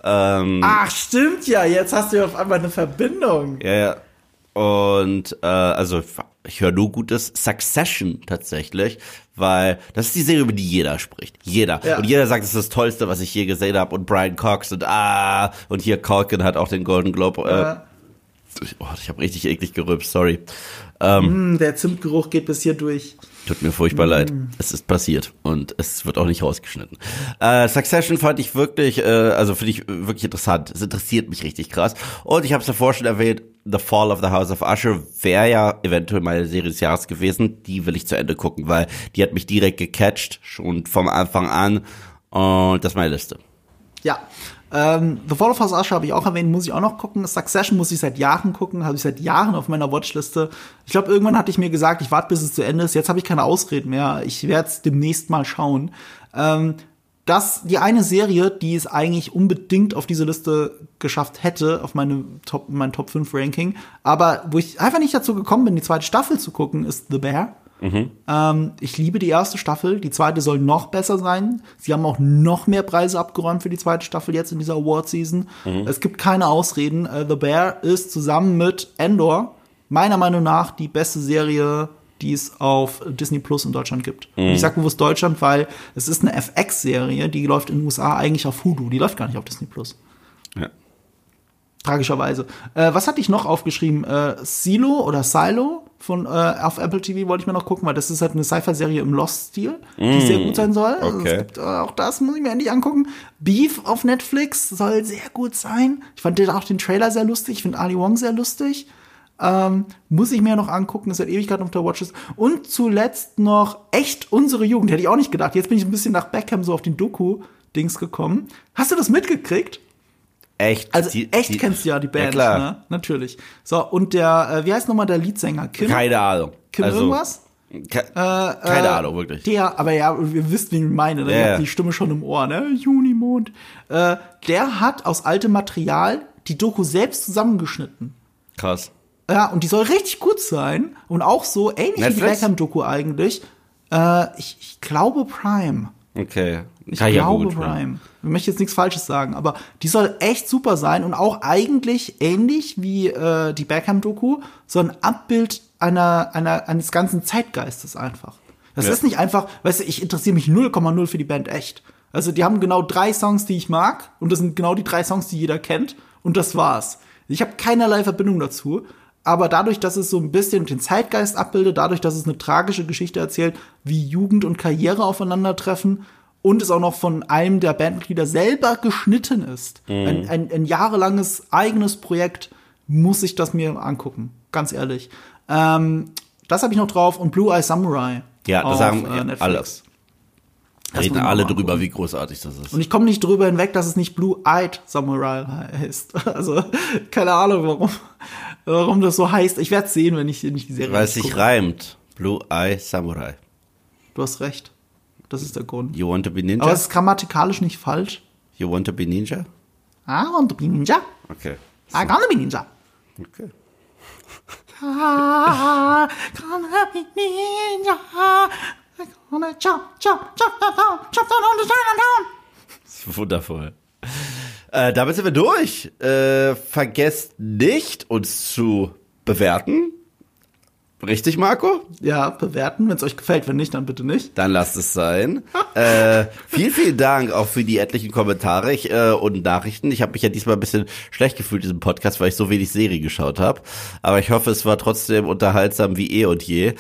Speaker 2: Ähm,
Speaker 1: Ach, stimmt ja, jetzt hast du ja auf einmal eine Verbindung.
Speaker 2: Ja, ja. Und äh, also ich höre nur Gutes. Succession tatsächlich, weil das ist die Serie, über die jeder spricht. Jeder.
Speaker 1: Ja.
Speaker 2: Und jeder sagt, es ist das Tollste, was ich je gesehen habe. Und Brian Cox und ah, und hier Culkin hat auch den Golden Globe. Äh,
Speaker 1: Ja.
Speaker 2: oh, ich habe richtig eklig gerülpst, sorry. Ähm,
Speaker 1: Hm, der Zimtgeruch geht bis hier durch.
Speaker 2: Tut mir furchtbar leid.
Speaker 1: Mm.
Speaker 2: Es ist passiert und es wird auch nicht rausgeschnitten. Äh, Succession fand ich wirklich, äh, also finde ich wirklich interessant. Es interessiert mich richtig krass. Und ich habe es davor schon erwähnt, The Fall of the House of Usher wäre ja eventuell meine Serie des Jahres gewesen. Die will ich zu Ende gucken, weil die hat mich direkt gecatcht, schon vom Anfang an. Und das ist meine Liste.
Speaker 1: Ja. Ähm, The Fall of House Usher habe ich auch erwähnt, muss ich auch noch gucken. Succession muss ich seit Jahren gucken, habe ich seit Jahren auf meiner Watchliste. Ich glaube, irgendwann hatte ich mir gesagt, ich warte, bis es zu Ende ist. Jetzt habe ich keine Ausreden mehr. Ich werde es demnächst mal schauen. Ähm, das, die eine Serie, die es eigentlich unbedingt auf diese Liste geschafft hätte, auf meine Top, mein Top 5 Ranking, aber wo ich einfach nicht dazu gekommen bin, die zweite Staffel zu gucken, ist The Bear. Ähm, ich liebe die erste Staffel. Die zweite soll noch besser sein. Sie haben auch noch mehr Preise abgeräumt für die zweite Staffel jetzt in dieser Award-Season. Es gibt keine Ausreden. Äh, The Bear ist zusammen mit Endor meiner Meinung nach die beste Serie, die es auf Disney Plus in Deutschland gibt. Und ich sag bewusst Deutschland, weil es ist eine FX-Serie, die läuft in den USA eigentlich auf Hulu. Die läuft gar nicht auf Disney Plus.
Speaker 2: Ja.
Speaker 1: Tragischerweise. Äh, was hatte ich noch aufgeschrieben? Äh, Silo oder Silo von äh, auf Apple TV wollte ich mir noch gucken, weil das ist halt eine Sci-Fi-Serie im Lost-Stil, die sehr gut sein soll. Also
Speaker 2: okay.
Speaker 1: es gibt, äh, auch das muss ich mir endlich angucken. Beef auf Netflix soll sehr gut sein. Ich fand den- auch den Trailer sehr lustig. Ich finde Ali Wong sehr lustig. Ähm, muss ich mir noch angucken, ist seit Ewigkeiten auf der Watches. Und zuletzt noch echt unsere Jugend, hätte ich auch nicht gedacht. Jetzt bin ich ein bisschen nach Beckham so auf den Doku-Dings gekommen. Hast du das mitgekriegt?
Speaker 2: Echt?
Speaker 1: Also
Speaker 2: Die-
Speaker 1: echt
Speaker 2: die-
Speaker 1: kennst du ja die Band,
Speaker 2: klar.
Speaker 1: ne? Natürlich. So, und der, äh, wie heißt nochmal der Leadsänger? Kim?
Speaker 2: Keine Ahnung.
Speaker 1: Kim
Speaker 2: also,
Speaker 1: irgendwas?
Speaker 2: Ke keine Ahnung, wirklich.
Speaker 1: Der, aber ja, ihr wisst, wen ich meine, ne?
Speaker 2: Ja, ja.
Speaker 1: habt die Stimme schon im Ohr, ne? Junimond. Äh, der hat aus altem Material die Doku selbst zusammengeschnitten.
Speaker 2: Krass.
Speaker 1: Ja, und die soll richtig gut sein. Und auch so ähnlich wie die
Speaker 2: Netflix?
Speaker 1: Beckham-Doku eigentlich. Äh, ich, ich glaube Prime.
Speaker 2: Okay.
Speaker 1: Ich
Speaker 2: Kann ja
Speaker 1: glaube
Speaker 2: gut werden.
Speaker 1: Prime. Ich möchte jetzt nichts Falsches sagen, aber die soll echt super sein und auch eigentlich ähnlich wie äh, die Beckham-Doku, so ein Abbild einer, einer, eines ganzen Zeitgeistes einfach. Das
Speaker 2: Ja.
Speaker 1: ist nicht einfach, weißt du, ich interessiere mich 0,0 für die Band echt. Also die haben genau drei Songs, die ich mag und das sind genau die drei Songs, die jeder kennt und das war's. Ich habe keinerlei Verbindung dazu, aber dadurch, dass es so ein bisschen den Zeitgeist abbildet, dadurch, dass es eine tragische Geschichte erzählt, wie Jugend und Karriere aufeinandertreffen und es auch noch von einem der Bandmitglieder selber geschnitten ist, ein, ein, ein jahrelanges eigenes Projekt, muss ich das mir angucken, ganz ehrlich. Ähm, das habe ich noch drauf und Blue Eye Samurai.
Speaker 2: Ja, das
Speaker 1: auf,
Speaker 2: sagen
Speaker 1: äh, Netflix.
Speaker 2: alle.
Speaker 1: Das
Speaker 2: Reden alle drüber, wie großartig das ist.
Speaker 1: Und ich komme nicht drüber hinweg, dass es nicht Blue-Eyed Samurai heißt. <laughs> Also, keine Ahnung, warum, warum das so heißt. Ich werde es sehen, wenn ich, wenn ich die Serie
Speaker 2: Weil es sich reimt. Blue Eye Samurai.
Speaker 1: Du hast recht. Das ist der Grund.
Speaker 2: You want to be ninja?
Speaker 1: Aber es ist grammatikalisch nicht falsch.
Speaker 2: You want to be ninja?
Speaker 1: I want to be ninja.
Speaker 2: Okay.
Speaker 1: I gonna be ninja.
Speaker 2: Okay.
Speaker 1: I gonna be ninja. I gonna jump, jump, jump, jump, down, jump down on the down, down.
Speaker 2: Das ist wundervoll. Äh, damit sind wir durch. Äh, vergesst nicht, uns zu bewerten. Richtig, Marco?
Speaker 1: Ja, bewerten, wenn es euch gefällt. Wenn nicht, dann bitte nicht.
Speaker 2: Dann lasst es sein. <laughs> äh, vielen, vielen Dank auch für die etlichen Kommentare ich, äh, und Nachrichten. Ich habe mich ja diesmal ein bisschen schlecht gefühlt, diesem Podcast, weil ich so wenig Serie geschaut habe. Aber ich hoffe, es war trotzdem unterhaltsam wie eh und je.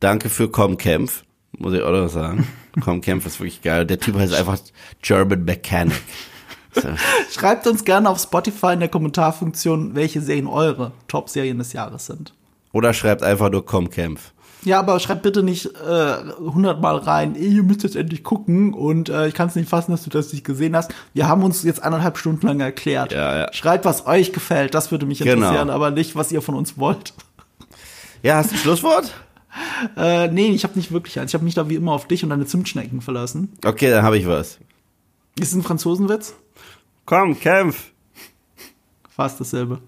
Speaker 2: Danke für Comkämpf, muss ich auch noch sagen. <laughs> Comkämpf ist wirklich geil. Der Typ heißt einfach German Mechanic. <laughs>
Speaker 1: Schreibt uns gerne auf Spotify in der Kommentarfunktion, welche Serien eure Top-Serien des Jahres sind.
Speaker 2: Oder schreibt einfach nur Comkämpf.
Speaker 1: Ja, aber schreibt bitte nicht äh, hundertmal rein, ey, ihr müsst jetzt endlich gucken und äh, ich kann es nicht fassen, dass du das nicht gesehen hast. Wir haben uns jetzt eineinhalb Stunden lang erklärt.
Speaker 2: Ja, ja.
Speaker 1: Schreibt, was euch gefällt, das würde mich
Speaker 2: Genau.
Speaker 1: interessieren, aber nicht, was ihr von uns wollt.
Speaker 2: Ja, hast du ein Schlusswort? <laughs>
Speaker 1: Äh, nee, ich habe nicht wirklich eins. Ich habe mich da wie immer auf dich und deine Zimtschnecken verlassen.
Speaker 2: Okay, dann habe ich was.
Speaker 1: Ist es ein Franzosenwitz?
Speaker 2: Komm, kämpf.
Speaker 1: Fast dasselbe.